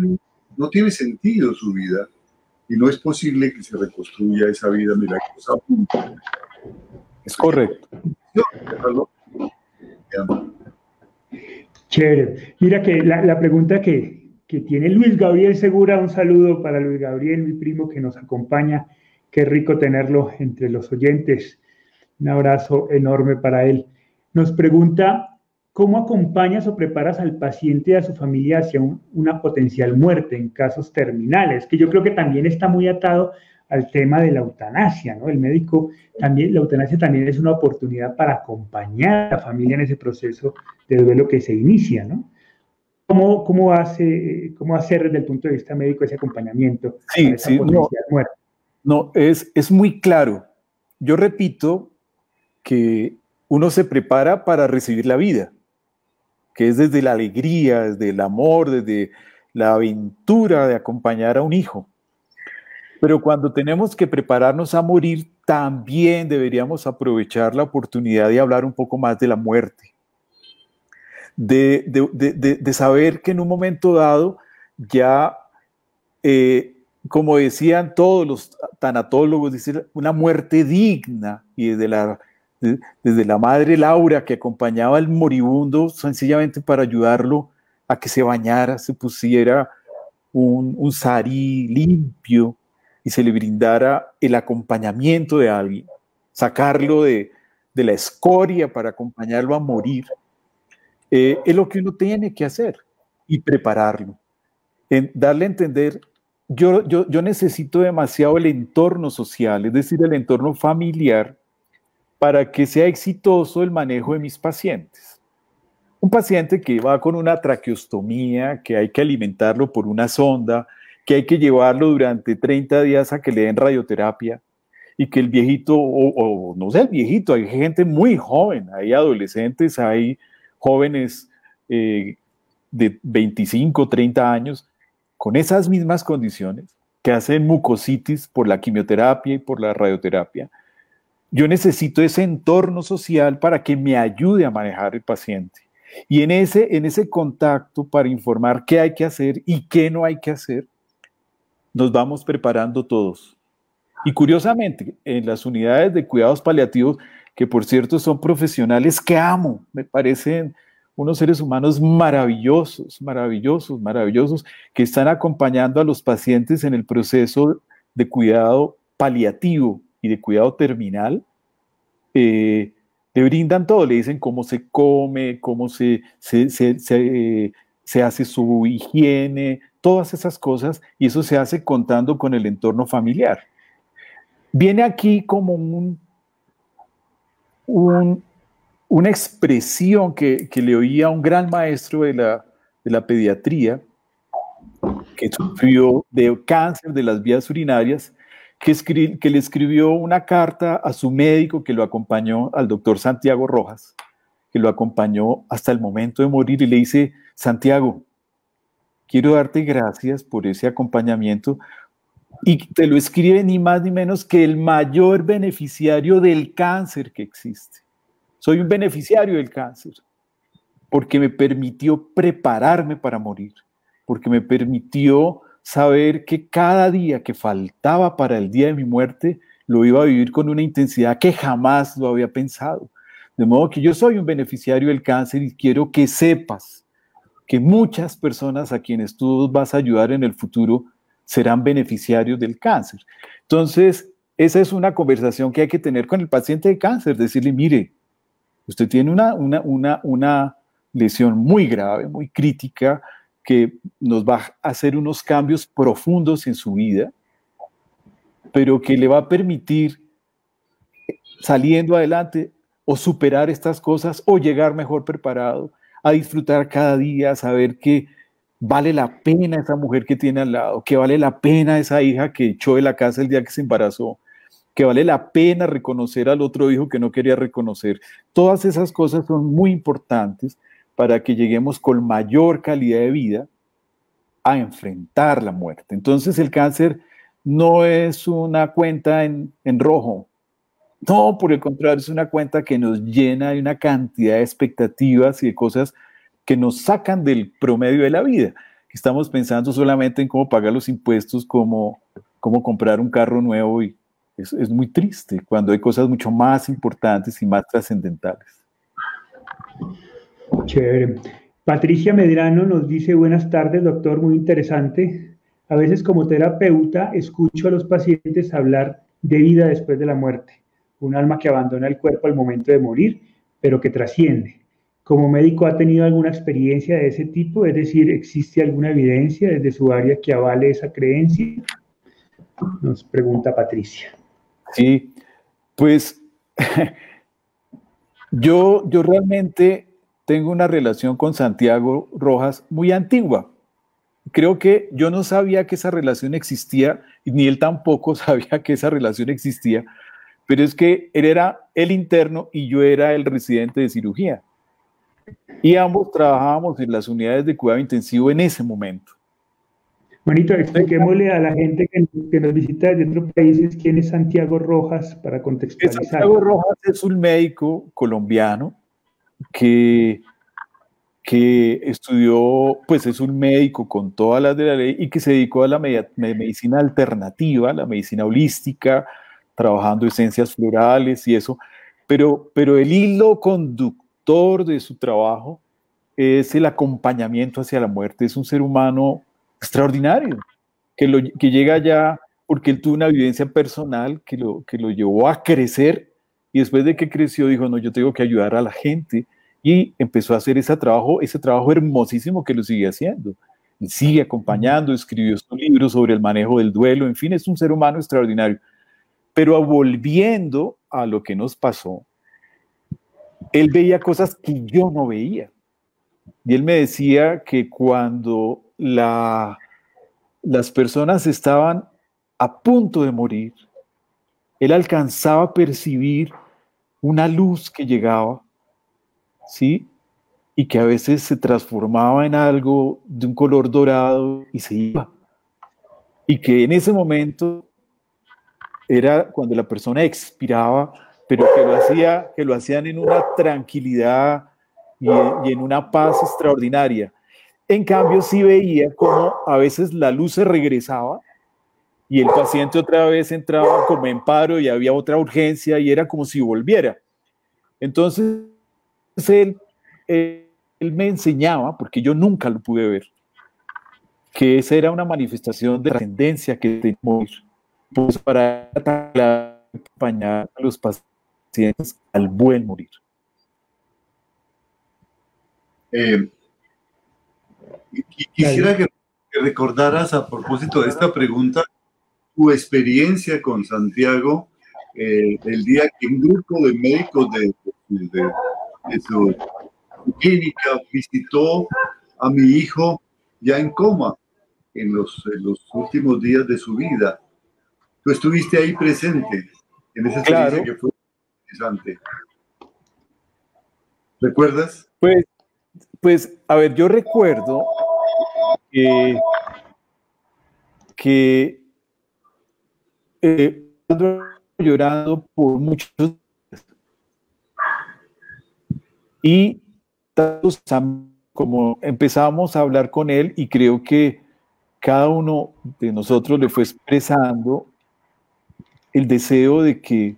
no, tiene sentido su vida y no es posible que se reconstruya esa vida milagrosa. Es correcto. Chévere. Mira que la, pregunta que, que, tiene Luis Gabriel Segura, un saludo para Luis Gabriel, mi primo que nos acompaña. Qué rico tenerlo entre los oyentes. Un abrazo enorme para él. Nos pregunta, ¿cómo acompañas o preparas al paciente y a su familia hacia una potencial muerte en casos terminales? Que yo creo que también está muy atado al tema de la eutanasia, ¿no? El médico también, la eutanasia también es una oportunidad para acompañar a la familia en ese proceso de duelo que se inicia, ¿no? ¿Cómo, cómo, hace, cómo hacer desde el punto de vista médico ese acompañamiento? Sí, sí, no, no, es, es muy claro. Yo repito que uno se prepara para recibir la vida, que es desde la alegría, desde el amor, desde la aventura de acompañar a un hijo. Pero cuando tenemos que prepararnos a morir, también deberíamos aprovechar la oportunidad de hablar un poco más de la muerte. De, saber que en un momento dado ya, eh, como decían todos los tanatólogos, dice una muerte digna y desde la, desde la madre Laura que acompañaba al moribundo sencillamente para ayudarlo a que se bañara, se pusiera un, un sarí limpio, y se le brindara el acompañamiento de alguien, sacarlo de, la escoria para acompañarlo a morir, eh, es lo que uno tiene que hacer y prepararlo. En darle a entender, yo, yo, yo necesito demasiado el entorno social, es decir, el entorno familiar, para que sea exitoso el manejo de mis pacientes. Un paciente que va con una traqueostomía, que hay que alimentarlo por una sonda, que hay que llevarlo durante 30 días a que le den radioterapia y que el viejito, o, no sé, el viejito, hay gente muy joven, hay adolescentes, hay jóvenes eh, de 25, 30 años con esas mismas condiciones que hacen mucositis por la quimioterapia y por la radioterapia. Yo necesito ese entorno social para que me ayude a manejar el paciente. Y en ese, en ese contacto para informar qué hay que hacer y qué no hay que hacer, nos vamos preparando todos. Y curiosamente, en las unidades de cuidados paliativos, que por cierto son profesionales que amo, me parecen unos seres humanos maravillosos, maravillosos, maravillosos, que están acompañando a los pacientes en el proceso de cuidado paliativo y de cuidado terminal, eh, le brindan todo, le dicen cómo se come, cómo se, se, hace su higiene, todas esas cosas, y eso se hace contando con el entorno familiar. Viene aquí como un, una expresión que, le oía a un gran maestro de la, de la pediatría, que sufrió de cáncer de las vías urinarias, que, que, le escribió una carta a su médico que lo acompañó, al doctor Santiago Rojas, que lo acompañó hasta el momento de morir y le dice, Santiago, quiero darte gracias por ese acompañamiento y te lo escribe ni más ni menos que el mayor beneficiario del cáncer que existe. Soy un beneficiario del cáncer porque me permitió prepararme para morir, porque me permitió saber que cada día que faltaba para el día de mi muerte lo iba a vivir con una intensidad que jamás lo había pensado. De modo que yo soy un beneficiario del cáncer y quiero que sepas que muchas personas a quienes tú vas a ayudar en el futuro serán beneficiarios del cáncer. Entonces, esa es una conversación que hay que tener con el paciente de cáncer, decirle, mire, usted tiene una, una, una, una lesión muy grave, muy crítica, que nos va a hacer unos cambios profundos en su vida, pero que le va a permitir saliendo adelante o superar estas cosas o llegar mejor preparado, a disfrutar cada día, saber que vale la pena esa mujer que tiene al lado, que vale la pena esa hija que echó de la casa el día que se embarazó, que vale la pena reconocer al otro hijo que no quería reconocer. Todas esas cosas son muy importantes para que lleguemos con mayor calidad de vida a enfrentar la muerte. Entonces el cáncer no es una cuenta en, en rojo, no, por el contrario, es una cuenta que nos llena de una cantidad de expectativas y de cosas que nos sacan del promedio de la vida. Estamos pensando solamente en cómo pagar los impuestos, cómo, cómo comprar un carro nuevo y es, es muy triste cuando hay cosas mucho más importantes y más trascendentales. Chévere. Patricia Medrano nos dice, buenas tardes, doctor, muy interesante. A veces como terapeuta escucho a los pacientes hablar de vida después de la muerte un alma que abandona el cuerpo al momento de morir, pero que trasciende. Como médico ha tenido alguna experiencia de ese tipo, es decir, ¿existe alguna evidencia desde su área que avale esa creencia? Nos pregunta Patricia. Sí, pues yo, yo realmente tengo una relación con Santiago Rojas muy antigua. Creo que yo no sabía que esa relación existía, ni él tampoco sabía que esa relación existía, pero es que él era el interno y yo era el residente de cirugía. Y ambos trabajábamos en las unidades de cuidado intensivo en ese momento. Bonito, expliquémosle a la gente que, nos visita de otros países quién es Santiago Rojas para contextualizar. Santiago Rojas es un médico colombiano que, que estudió, pues es un médico con todas las de la ley y que se dedicó a la medicina alternativa, la medicina holística, trabajando esencias florales y eso, pero, pero el hilo conductor de su trabajo es el acompañamiento hacia la muerte. Es un ser humano extraordinario, que, lo, que llega ya porque él tuvo una vivencia personal que lo, que lo llevó a crecer y después de que creció dijo, no, yo tengo que ayudar a la gente y empezó a hacer ese trabajo, ese trabajo hermosísimo que lo sigue haciendo. Y sigue acompañando, escribió su libro sobre el manejo del duelo, en fin, es un ser humano extraordinario. Pero volviendo a lo que nos pasó, él veía cosas que yo no veía. Y él me decía que cuando la, las personas estaban a punto de morir, él alcanzaba a percibir una luz que llegaba, ¿sí? Y que a veces se transformaba en algo de un color dorado y se iba. Y que en ese momento era cuando la persona expiraba, pero que lo, hacía, que lo hacían en una tranquilidad y, en una paz extraordinaria. En cambio, sí veía como a veces la luz se regresaba y el paciente otra vez entraba como en paro y había otra urgencia y era como si volviera. Entonces, él, él me enseñaba, porque yo nunca lo pude ver, que esa era una manifestación de trascendencia que tenemos pues para acompañar a los pacientes al buen morir. Eh, quisiera que recordaras a propósito de esta pregunta tu experiencia con Santiago eh, el día que un grupo de médicos de, su clínica visitó a mi hijo ya en coma en los, en los últimos días de su vida tú estuviste ahí presente en esa experiencia que fue ¿Recuerdas? Pues, pues, a ver, yo recuerdo que, que eh, llorando por muchos días. y como empezamos a hablar con él y creo que cada uno de nosotros le fue expresando el deseo de que,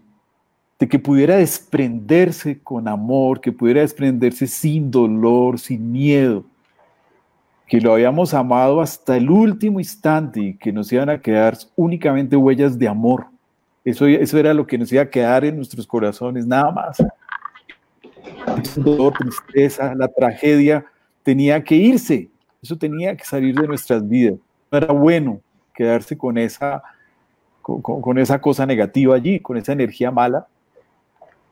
de que pudiera desprenderse con amor, que pudiera desprenderse sin dolor, sin miedo, que lo habíamos amado hasta el último instante y que nos iban a quedar únicamente huellas de amor. Eso, eso era lo que nos iba a quedar en nuestros corazones, nada más. El dolor, tristeza, la tragedia tenía que irse, eso tenía que salir de nuestras vidas. No era bueno quedarse con esa con, esa cosa negativa allí, con esa energía mala.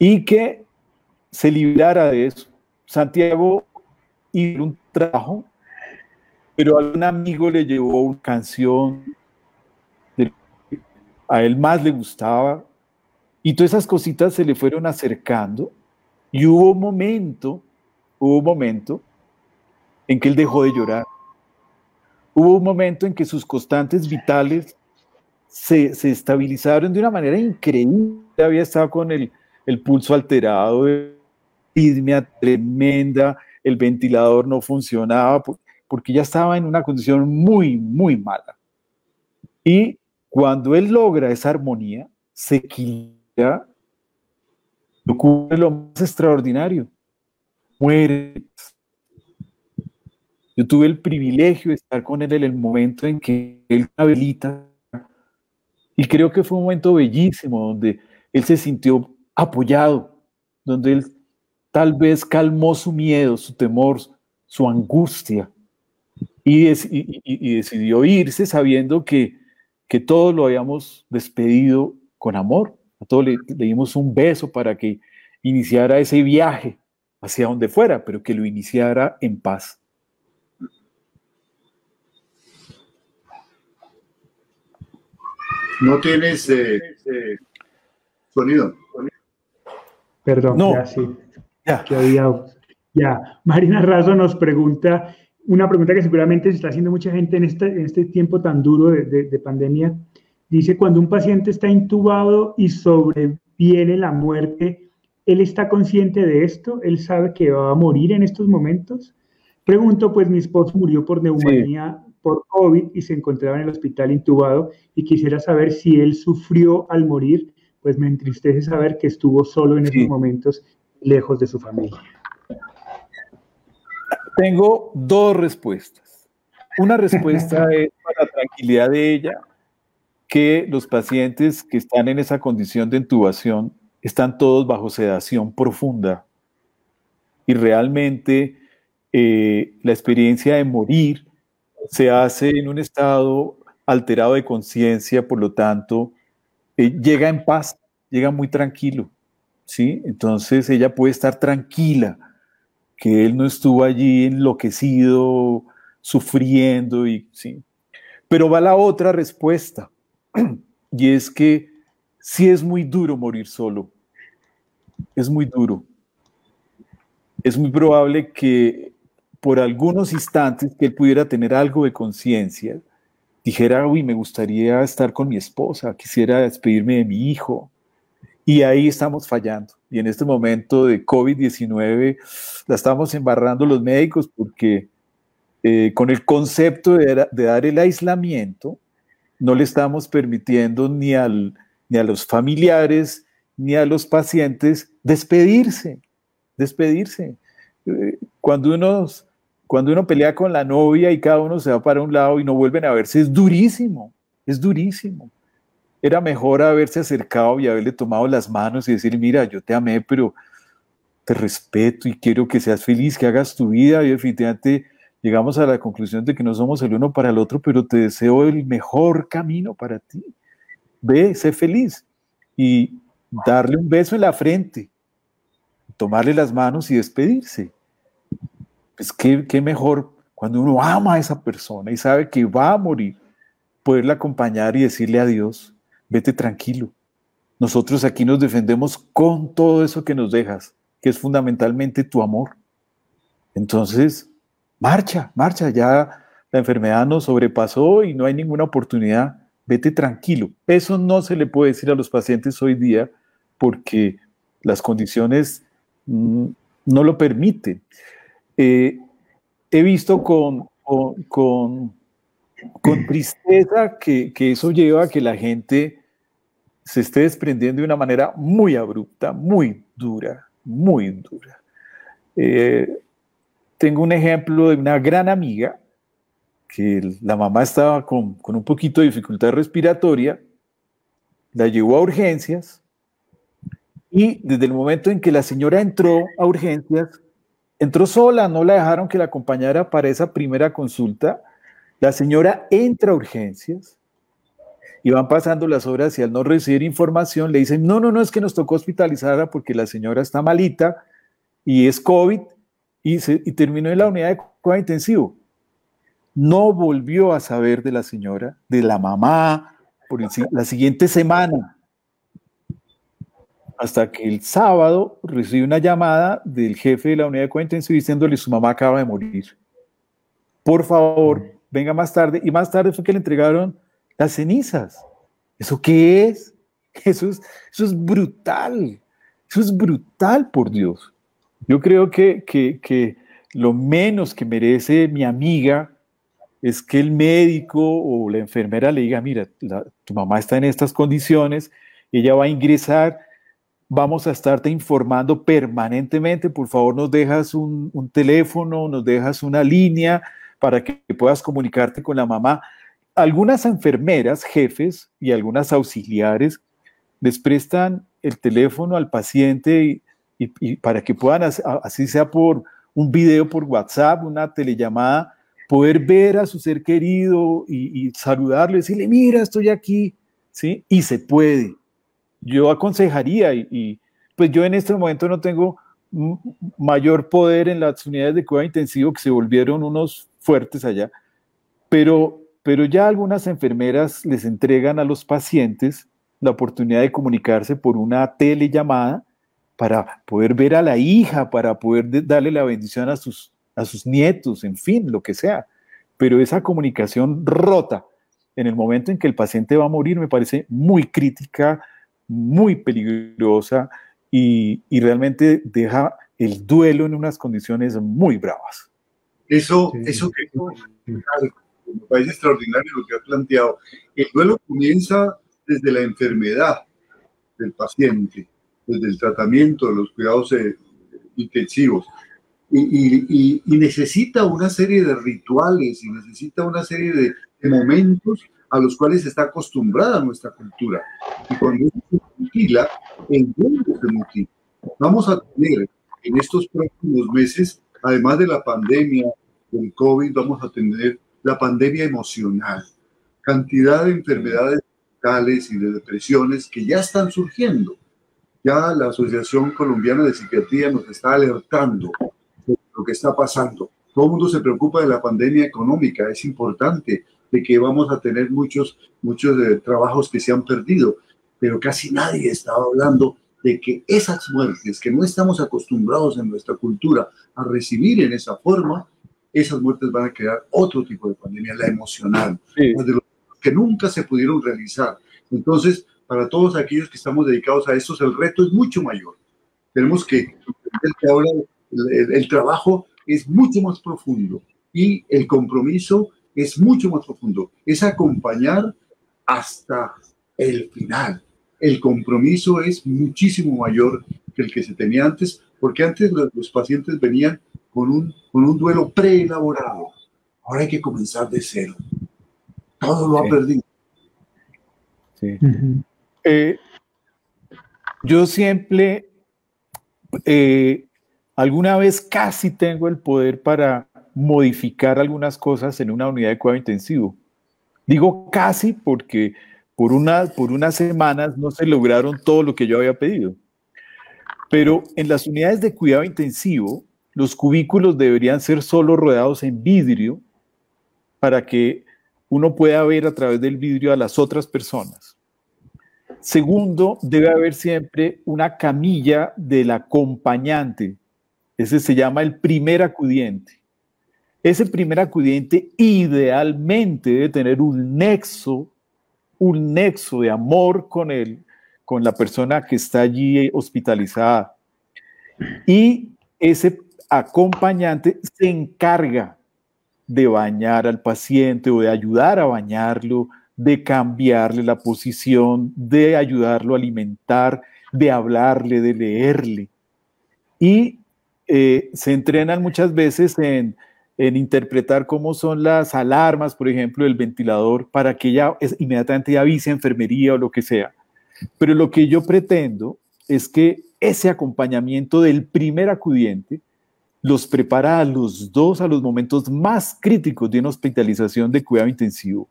Y que se librara de eso. Santiago hizo un trabajo, pero a un amigo le llevó una canción, a él más le gustaba, y todas esas cositas se le fueron acercando, y hubo un momento, hubo un momento en que él dejó de llorar. Hubo un momento en que sus constantes vitales se, se estabilizaron de una manera increíble. Había estado con el, el pulso alterado, arritmia tremenda, el ventilador no funcionaba, porque ya estaba en una condición muy, muy mala. Y cuando él logra esa armonía, se equilibra, ocurre lo más extraordinario, muere. Yo tuve el privilegio de estar con él en el momento en que él habilita y creo que fue un momento bellísimo donde él se sintió apoyado, donde él tal vez calmó su miedo, su temor, su angustia y, decidió irse sabiendo que, que todos lo habíamos despedido con amor. A todos le, dimos un beso para que iniciara ese viaje hacia donde fuera, pero que lo iniciara en paz. No tienes eh, sonido. Perdón, no. ya sí. Ya. ya. Marina Razo nos pregunta una pregunta que seguramente se está haciendo mucha gente en este, en este tiempo tan duro de, de pandemia. Dice, cuando un paciente está intubado y sobreviene la muerte, ¿él está consciente de esto? ¿Él sabe que va a morir en estos momentos? Pregunto, pues mi esposo murió por neumonía por COVID y se encontraba en el hospital intubado y quisiera saber si él sufrió al morir, pues me entristece saber que estuvo solo en esos momentos lejos de su familia. Tengo dos respuestas. Una respuesta es para la tranquilidad de ella, que los pacientes que están en esa condición de intubación están todos bajo sedación profunda y realmente eh, la experiencia de morir se hace en un estado alterado de conciencia, por lo tanto, eh, llega en paz, llega muy tranquilo, ¿sí? Entonces ella puede estar tranquila, que él no estuvo allí enloquecido, sufriendo, y, ¿sí? Pero va la otra respuesta, y es que sí es muy duro morir solo, es muy duro. Es muy probable que por algunos instantes que él pudiera tener algo de conciencia, dijera, uy, me gustaría estar con mi esposa, quisiera despedirme de mi hijo. Y ahí estamos fallando. Y en este momento de COVID-19 la estamos embarrando los médicos porque eh, con el concepto de, dar el aislamiento, no le estamos permitiendo ni, al, ni a los familiares ni a los pacientes despedirse, despedirse. Eh, cuando uno cuando uno pelea con la novia y cada uno se va para un lado y no vuelven a verse, es durísimo, es durísimo. Era mejor haberse acercado y haberle tomado las manos y decir, mira, yo te amé, pero te respeto y quiero que seas feliz, que hagas tu vida. Y definitivamente llegamos a la conclusión de que no somos el uno para el otro, pero te deseo el mejor camino para ti. Ve, sé feliz. Y darle un beso en la frente, tomarle las manos y despedirse pues qué, mejor cuando uno ama a esa persona y sabe que va a morir, poderla acompañar y decirle a Dios, vete tranquilo. Nosotros aquí nos defendemos con todo eso que nos dejas, que es fundamentalmente tu amor. Entonces, marcha, marcha, ya la enfermedad nos sobrepasó y no hay ninguna oportunidad. Vete tranquilo. Eso no se le puede decir a los pacientes hoy día porque las condiciones mm, no lo permiten. Eh, he visto con, con, tristeza que, eso lleva a que la gente se esté desprendiendo de una manera muy abrupta, muy dura, muy dura. Eh, tengo un ejemplo de una gran amiga que la mamá estaba con, con, un poquito de dificultad respiratoria, la llevó a urgencias y desde el momento en que la señora entró a urgencias, Entró sola, no la dejaron que la acompañara para esa primera consulta. La señora entra a urgencias y van pasando las horas y al no recibir información le dicen, no, no, no, es que nos tocó hospitalizarla porque la señora está malita y es COVID y, terminó en la unidad de cuidado intensivo. No volvió a saber de la señora, de la mamá, por la siguiente semana hasta que el sábado recibe una llamada del jefe de la unidad de cuenta diciéndole su mamá acaba de morir. Por favor, venga más tarde. Y más tarde fue que le entregaron las cenizas. ¿Eso qué es? Eso es, eso es brutal. Eso es brutal, por Dios. Yo creo que, que, lo menos que merece mi amiga es que el médico o la enfermera le diga, mira, tu mamá está en estas condiciones, ella va a ingresar Vamos a estarte informando permanentemente. Por favor, nos dejas un, teléfono, nos dejas una línea para que puedas comunicarte con la mamá. Algunas enfermeras, jefes y algunas auxiliares les prestan el teléfono al paciente y, para que puedan, así sea por un video por WhatsApp, una telellamada, poder ver a su ser querido y, y saludarle, decirle, mira, estoy aquí, ¿sí? Y se puede yo aconsejaría y, pues yo en este momento no tengo mayor poder en las unidades de cuidado intensivo que se volvieron unos fuertes allá, pero, pero ya algunas enfermeras les entregan a los pacientes la oportunidad de comunicarse por una telellamada para poder ver a la hija, para poder darle la bendición a sus, a sus nietos, en fin, lo que sea. Pero esa comunicación rota en el momento en que el paciente va a morir me parece muy crítica, muy peligrosa y, realmente deja el duelo en unas condiciones muy bravas. Eso, eso que me parece extraordinario lo que ha planteado. El duelo comienza desde la enfermedad del paciente, desde el tratamiento, de los cuidados eh, intensivos. Y, necesita una serie de rituales y necesita una serie de, de momentos a los cuales está acostumbrada nuestra cultura. Y cuando se mutila, el mundo se mutila. Vamos a tener en estos próximos meses, además de la pandemia del COVID, vamos a tener la pandemia emocional. Cantidad de enfermedades mentales y de depresiones que ya están surgiendo. Ya la Asociación Colombiana de Psiquiatría nos está alertando de lo que está pasando. Todo el mundo se preocupa de la pandemia económica, es importante, de que vamos a tener muchos, muchos de eh, trabajos que se han perdido, pero casi nadie estaba hablando de que esas muertes que no estamos acostumbrados en nuestra cultura a recibir en esa forma, esas muertes van a crear otro tipo de pandemia, la emocional, que nunca se pudieron realizar. Entonces, para todos aquellos que estamos dedicados a esto, el reto es mucho mayor. Tenemos que entender que ahora el trabajo es mucho más profundo y el compromiso es mucho más profundo, es acompañar hasta el final. El compromiso es muchísimo mayor que el que se tenía antes, porque antes los, pacientes venían con un, con un duelo preelaborado. Ahora hay que comenzar de cero. Todo lo ha perdido. Sí. Eh, yo siempre, eh, alguna vez casi tengo el poder para modificar algunas cosas en una unidad de cuidado intensivo. Digo casi porque por, una, por unas semanas no se lograron todo lo que yo había pedido. Pero en las unidades de cuidado intensivo, los cubículos deberían ser solo rodeados en vidrio para que uno pueda ver a través del vidrio a las otras personas. Segundo, debe haber siempre una camilla del acompañante. Ese se llama el primer acudiente. Ese primer acudiente idealmente debe tener un nexo, un nexo de amor con él, con la persona que está allí hospitalizada. Y ese acompañante se encarga de bañar al paciente o de ayudar a bañarlo, de cambiarle la posición, de ayudarlo a alimentar, de hablarle, de leerle. Y eh, se entrenan muchas veces en en interpretar cómo son las alarmas, por ejemplo, del ventilador, para que ella inmediatamente avise a enfermería o lo que sea. Pero lo que yo pretendo es que ese acompañamiento del primer acudiente los prepara a los dos a los momentos más críticos de una hospitalización de cuidado intensivo.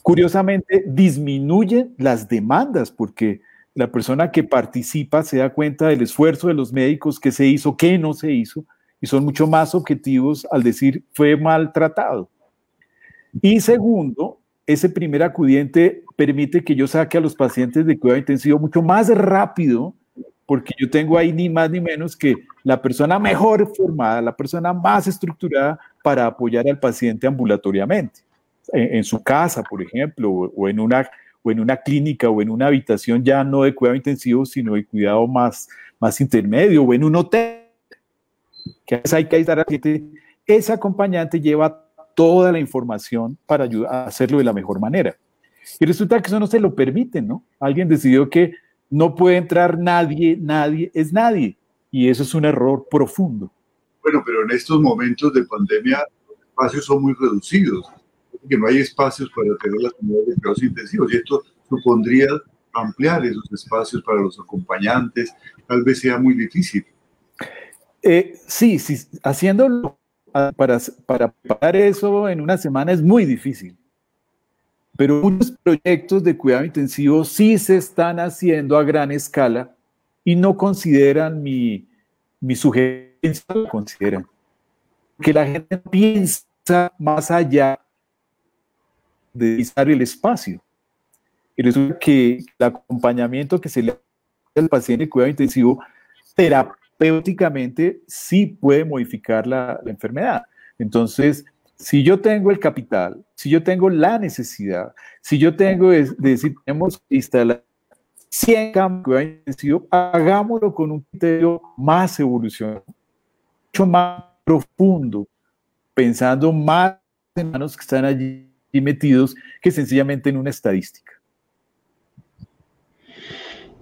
Curiosamente, disminuyen las demandas porque la persona que participa se da cuenta del esfuerzo de los médicos, que se hizo, qué no se hizo, y son mucho más objetivos al decir fue maltratado. Y segundo, ese primer acudiente permite que yo saque a los pacientes de cuidado intensivo mucho más rápido, porque yo tengo ahí ni más ni menos que la persona mejor formada, la persona más estructurada para apoyar al paciente ambulatoriamente, en, su casa, por ejemplo, o, en una, o en una clínica o en una habitación ya no de cuidado intensivo, sino de cuidado más, más intermedio, o en un hotel, que hay que. Ese acompañante lleva toda la información para ayudar a hacerlo de la mejor manera. Y resulta que eso no se lo permiten, ¿no? Alguien decidió que no puede entrar nadie, nadie es nadie. Y eso es un error profundo. Bueno, pero en estos momentos de pandemia los espacios son muy reducidos, que no hay espacios para tener las unidades de cuidados intensivos y esto supondría ampliar esos espacios para los acompañantes, tal vez sea muy difícil. Eh, sí, sí, haciéndolo para, para preparar eso en una semana es muy difícil. Pero muchos proyectos de cuidado intensivo sí se están haciendo a gran escala y no consideran mi, mi sugerencia, consideran. Que la gente piensa más allá de utilizar el espacio. Y resulta que el acompañamiento que se le da al paciente de cuidado intensivo terapéuticamente sí puede modificar la, enfermedad. Entonces, si yo tengo el capital, si yo tengo la necesidad, si yo tengo de, decir, tenemos instalar 100 campos intensivo, hagámoslo con un criterio más evolucionado, mucho más profundo, pensando más en manos que están allí metidos que sencillamente en una estadística.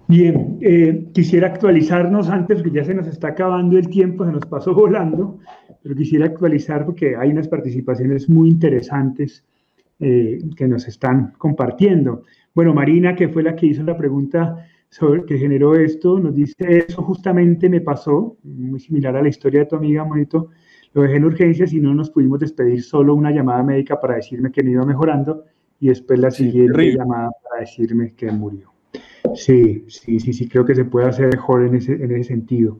Bien, eh, quisiera actualizarnos antes, que ya se nos está acabando el tiempo, se nos pasó volando, pero quisiera actualizar porque hay unas participaciones muy interesantes eh, que nos están compartiendo. Bueno, Marina, que fue la que hizo la pregunta sobre que generó esto, nos dice, eso justamente me pasó, muy similar a la historia de tu amiga, Monito, lo dejé en urgencias y no nos pudimos despedir, solo una llamada médica para decirme que me iba mejorando y después la siguiente llamada para decirme que murió. Sí, sí, sí, sí, creo que se puede hacer mejor en ese, en ese sentido.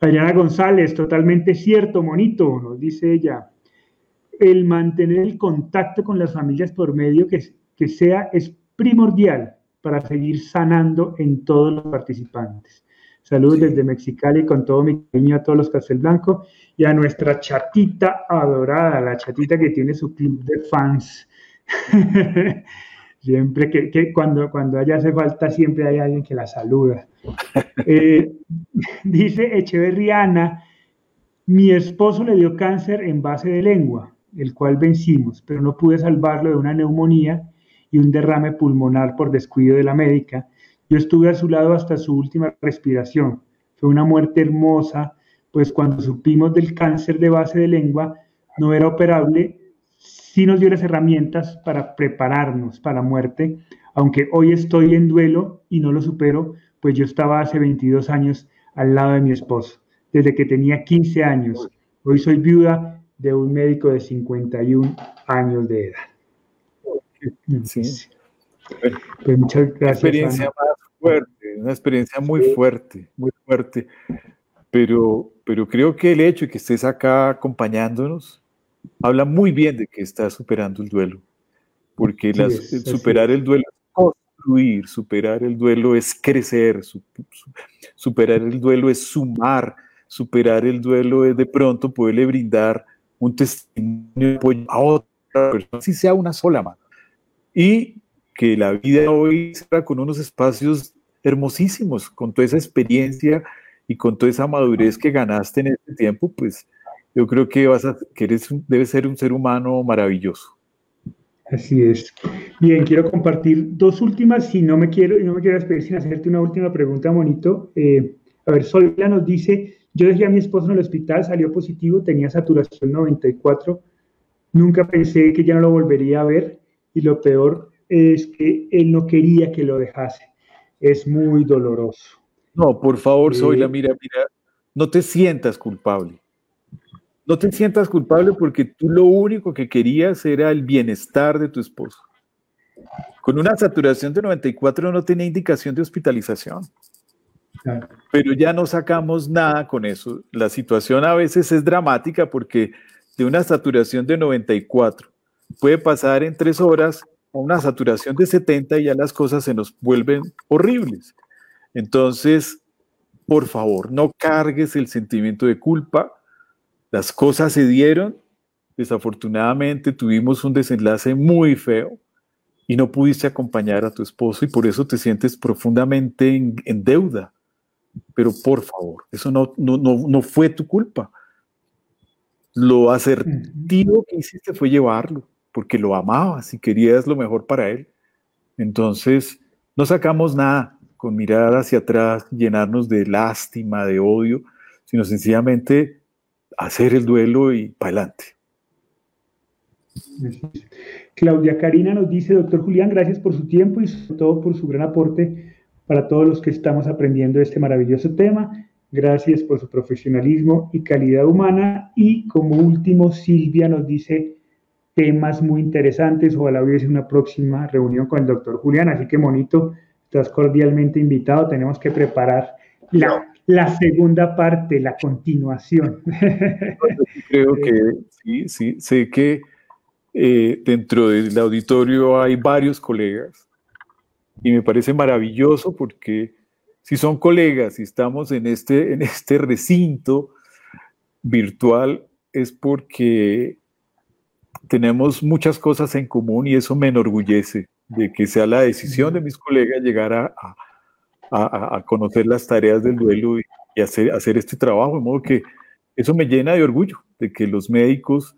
Adriana González, totalmente cierto, monito, nos dice ella. El mantener el contacto con las familias por medio que, que sea es primordial para seguir sanando en todos los participantes. Saludos desde Mexicali con todo mi cariño a todos los Castelblanco y a nuestra chatita adorada, la chatita que tiene su club de fans. Siempre que, cuando, cuando haya hace falta, siempre hay alguien que la saluda. Eh, dice Echeverriana, mi esposo le dio cáncer en base de lengua, el cual vencimos, pero no pude salvarlo de una neumonía y un derrame pulmonar por descuido de la médica. Yo estuve a su lado hasta su última respiración. Fue una muerte hermosa, pues cuando supimos del cáncer de base de lengua no era operable, sí nos dio las herramientas para prepararnos para la muerte, aunque hoy estoy en duelo y no lo supero, pues yo estaba hace 22 años al lado de mi esposo, desde que tenía 15 años. Hoy soy viuda de un médico de 51 años de edad. Sí. Pues muchas gracias. Una experiencia más fuerte, una experiencia muy fuerte, muy fuerte. Pero, pero creo que el hecho de que estés acá acompañándonos habla muy bien de que está superando el duelo, porque superar el duelo es construir, superar el duelo es crecer, superar el duelo es sumar, superar el duelo es de pronto poderle brindar un testimonio a otra persona, si sea una sola mano. Y que la vida hoy sea con unos espacios hermosísimos, con toda esa experiencia y con toda esa madurez que ganaste en este tiempo, pues yo creo que vas a, que eres, debes ser un ser humano maravilloso. Así es. Bien, quiero compartir dos últimas, si no me quiero, no me quiero despedir sin hacerte una última pregunta, Monito. Eh, a ver, Solia nos dice, yo dejé a mi esposo en el hospital, salió positivo, tenía saturación 94, nunca pensé que ya no lo volvería a ver y lo peor es que él no quería que lo dejase. Es muy doloroso. No, por favor, Soyla, eh, mira, mira, no te sientas culpable. No te sientas culpable porque tú lo único que querías era el bienestar de tu esposo. con una saturación de 94 no tenía indicación de hospitalización. Pero ya no sacamos nada con eso. La situación a veces es dramática porque de una saturación de 94 puede pasar en tres horas a una saturación de 70 y ya las cosas se nos vuelven horribles. Entonces, por favor, no cargues el sentimiento de culpa. Las cosas se dieron. Desafortunadamente tuvimos un desenlace muy feo y no pudiste acompañar a tu esposo y por eso te sientes profundamente en, deuda. Pero por favor, eso no, no, no, fue tu culpa. Lo asertivo que hiciste fue llevarlo, porque lo amabas y querías lo mejor para él. Entonces, no sacamos nada con mirar hacia atrás, llenarnos de lástima, de odio, sino sencillamente hacer el duelo y para adelante. Claudia Karina nos dice, doctor Julián, gracias por su tiempo y sobre todo por su gran aporte para todos los que estamos aprendiendo este maravilloso tema. Gracias por su profesionalismo y calidad humana. Y como último, Silvia nos dice temas muy interesantes. Ojalá hubiese una próxima reunión con el doctor Julián. Así que, Monito, estás cordialmente invitado. Tenemos que preparar la, la segunda parte, la continuación. Creo que sí, sí, sé que eh, dentro del auditorio hay varios colegas y me parece maravilloso porque si son colegas y estamos en este, en este recinto virtual es porque tenemos muchas cosas en común y eso me enorgullece de que sea la decisión de mis colegas llegar a, a, a conocer las tareas del duelo y, hacer, este trabajo, de modo que eso me llena de orgullo, de que los médicos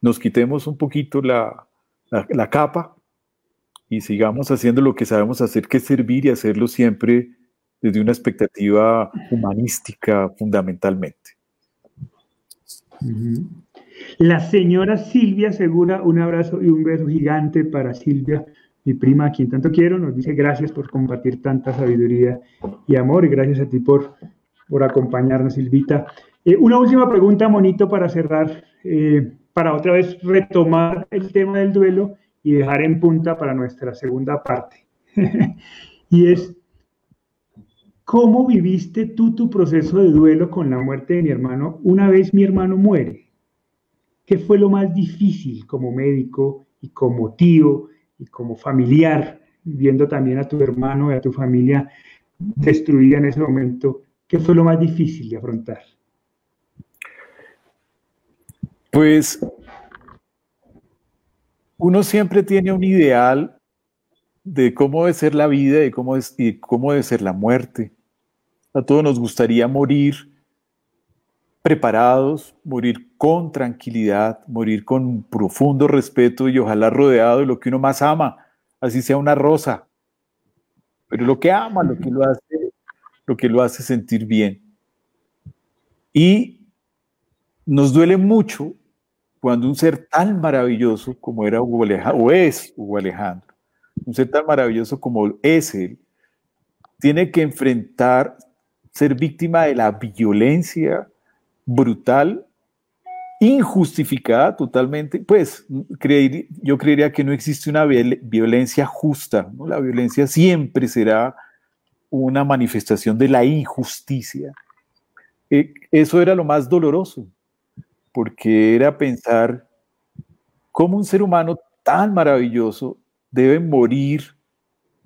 nos quitemos un poquito la, la, capa y sigamos haciendo lo que sabemos hacer, que es servir y hacerlo siempre desde una expectativa humanística fundamentalmente. La señora Silvia Segura, un abrazo y un beso gigante para Silvia, mi prima, a quien tanto quiero, nos dice gracias por compartir tanta sabiduría y amor y gracias a ti por, por acompañarnos, Silvita. Eh, una última pregunta, Monito, para cerrar. Eh, para otra vez retomar el tema del duelo y dejar en punta para nuestra segunda parte. y es, ¿cómo viviste tú tu proceso de duelo con la muerte de mi hermano una vez mi hermano muere? ¿Qué fue lo más difícil como médico y como tío y como familiar, viendo también a tu hermano y a tu familia destruida en ese momento? ¿Qué fue lo más difícil de afrontar? Pues uno siempre tiene un ideal de cómo debe ser la vida y cómo, y cómo debe ser la muerte. A todos nos gustaría morir preparados, morir con tranquilidad, morir con profundo respeto y ojalá rodeado de lo que uno más ama, así sea una rosa. Pero lo que ama, lo que lo hace, lo que lo hace sentir bien. Y nos duele mucho cuando un ser tan maravilloso como era Hugo Alejandro, o es Hugo Alejandro, un ser tan maravilloso como es él, tiene que enfrentar ser víctima de la violencia brutal, injustificada totalmente, pues yo creería que no existe una violencia justa, la violencia siempre será una manifestación de la injusticia. Eh, eso era lo más doloroso, porque era pensar cómo un ser humano tan maravilloso debe morir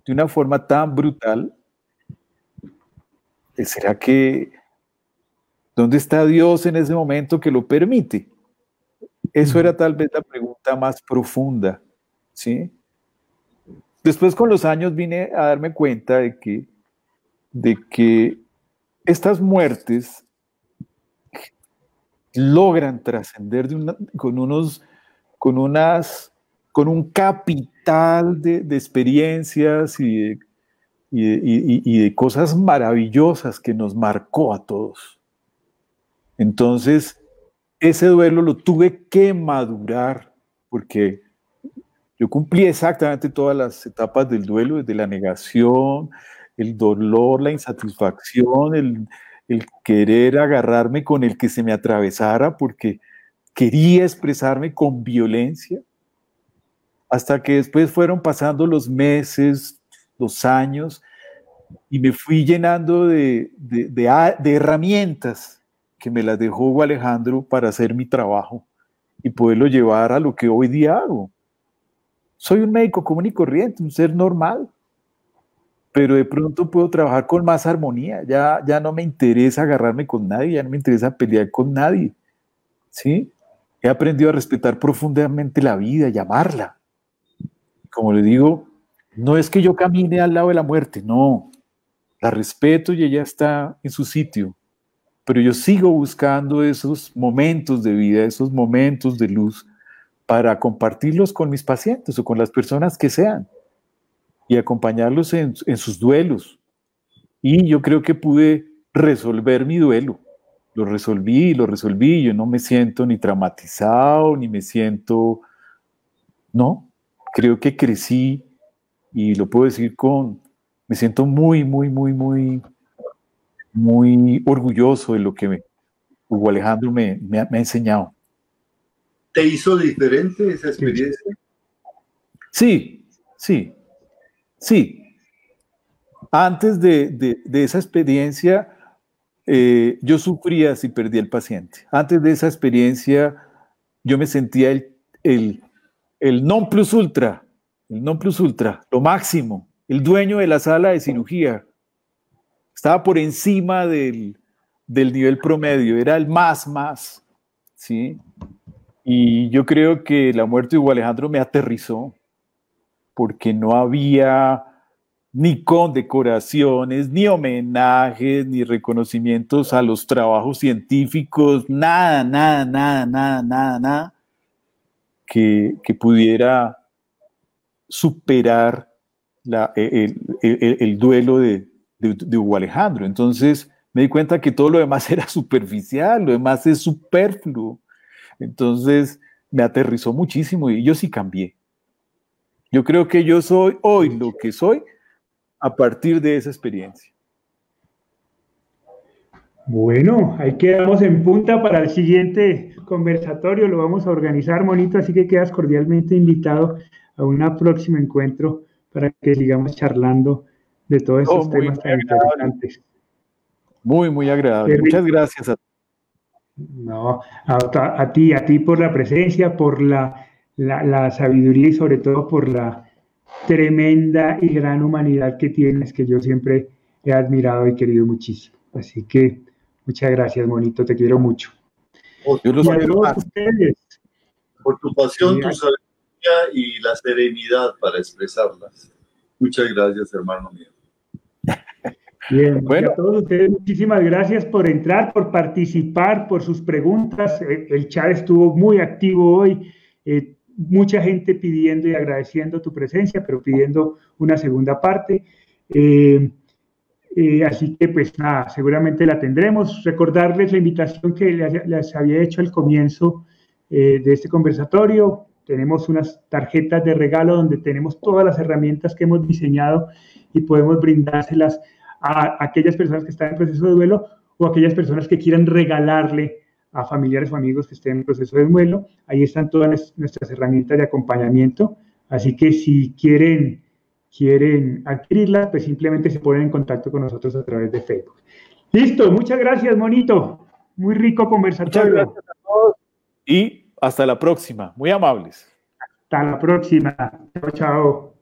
de una forma tan brutal. ¿Será que dónde está Dios en ese momento que lo permite? Eso era tal vez la pregunta más profunda, ¿sí? Después con los años vine a darme cuenta de que, de que estas muertes logran trascender con unos, con unas, con un capital de, experiencias y de, cosas maravillosas que nos marcó a todos. Entonces, ese duelo lo tuve que madurar porque yo cumplí exactamente todas las etapas del duelo, desde la negación, el dolor, la insatisfacción, el, querer agarrarme con el que se me atravesara porque quería expresarme con violencia. hasta que después fueron pasando los meses, los años, y me fui llenando de, herramientas que me las dejó Alejandro para hacer mi trabajo y poderlo llevar a lo que hoy día hago. Soy un médico común y corriente, un ser normal, pero de pronto puedo trabajar con más armonía. Ya, ya no me interesa agarrarme con nadie, ya no me interesa pelear con nadie. ¿sí? He aprendido a respetar profundamente la vida y amarla. Como le digo, no es que yo camine al lado de la muerte, no. La respeto y ella está en su sitio. Pero yo sigo buscando esos momentos de vida, esos momentos de luz para compartirlos con mis pacientes o con las personas que sean y acompañarlos en, sus duelos. Y yo creo que pude resolver mi duelo. Lo resolví, lo resolví. Yo no me siento ni traumatizado, ni me siento... No, creo que crecí y lo puedo decir con... Me siento muy, muy, muy, muy, muy orgulloso de lo que Hugo Alejandro me, me ha enseñado. ¿Te hizo diferente esa experiencia? Sí, sí, sí. Antes de, esa experiencia, eh, yo sufría si perdí el paciente. Antes de esa experiencia, yo me sentía el, el, el non plus ultra, el non plus ultra, lo máximo, el dueño de la sala de cirugía. Estaba por encima del, del nivel promedio, era el más, más, ¿sí? Y yo creo que la muerte de Hugo Alejandro me aterrizó, porque no había ni condecoraciones, ni homenajes, ni reconocimientos a los trabajos científicos, nada, nada, nada, nada, nada, nada, que, pudiera superar el, duelo de, de Hugo Alejandro. Entonces me di cuenta que todo lo demás era superficial, lo demás es superfluo. Entonces me aterrizó muchísimo y yo sí cambié. Yo creo que yo soy hoy lo que soy a partir de esa experiencia. Bueno, ahí quedamos en punta para el siguiente conversatorio, lo vamos a organizar, Monito, así que quedas cordialmente invitado a un próximo encuentro para que sigamos charlando de todos estos temas tan interesantes. Muy, muy agradable. Muchas gracias a no, a, ti, a ti por la presencia, por la, la, sabiduría y sobre todo por la tremenda y gran humanidad que tienes, que yo siempre he admirado y querido muchísimo. Así que muchas gracias, Monito, te quiero mucho. Yo los ustedes. Por tu pasión, tu sabiduría y la serenidad para expresarlas. Muchas gracias, hermano mío. Bien, bueno. a todos ustedes muchísimas gracias por entrar, por participar, por sus preguntas. Eh, el chat estuvo muy activo hoy. Eh, mucha gente pidiendo y agradeciendo tu presencia, pero pidiendo una segunda parte. Eh, así que pues nada, seguramente la tendremos. Recordarles la invitación que les, había hecho al comienzo de este conversatorio. Tenemos unas tarjetas de regalo donde tenemos todas las herramientas que hemos diseñado y podemos brindárselas a aquellas personas que están en proceso de duelo o aquellas personas que quieran regalarle a familiares o amigos que estén en proceso de duelo. Ahí están todas nuestras herramientas de acompañamiento. Así que si quieren, quieren adquirirlas, pues simplemente se ponen en contacto con nosotros a través de Facebook. Listo, muchas gracias, Monito. Muy rico conversatorio. Muchas gracias a todos y hasta la próxima. Muy amables. Hasta la próxima. Chao, chao.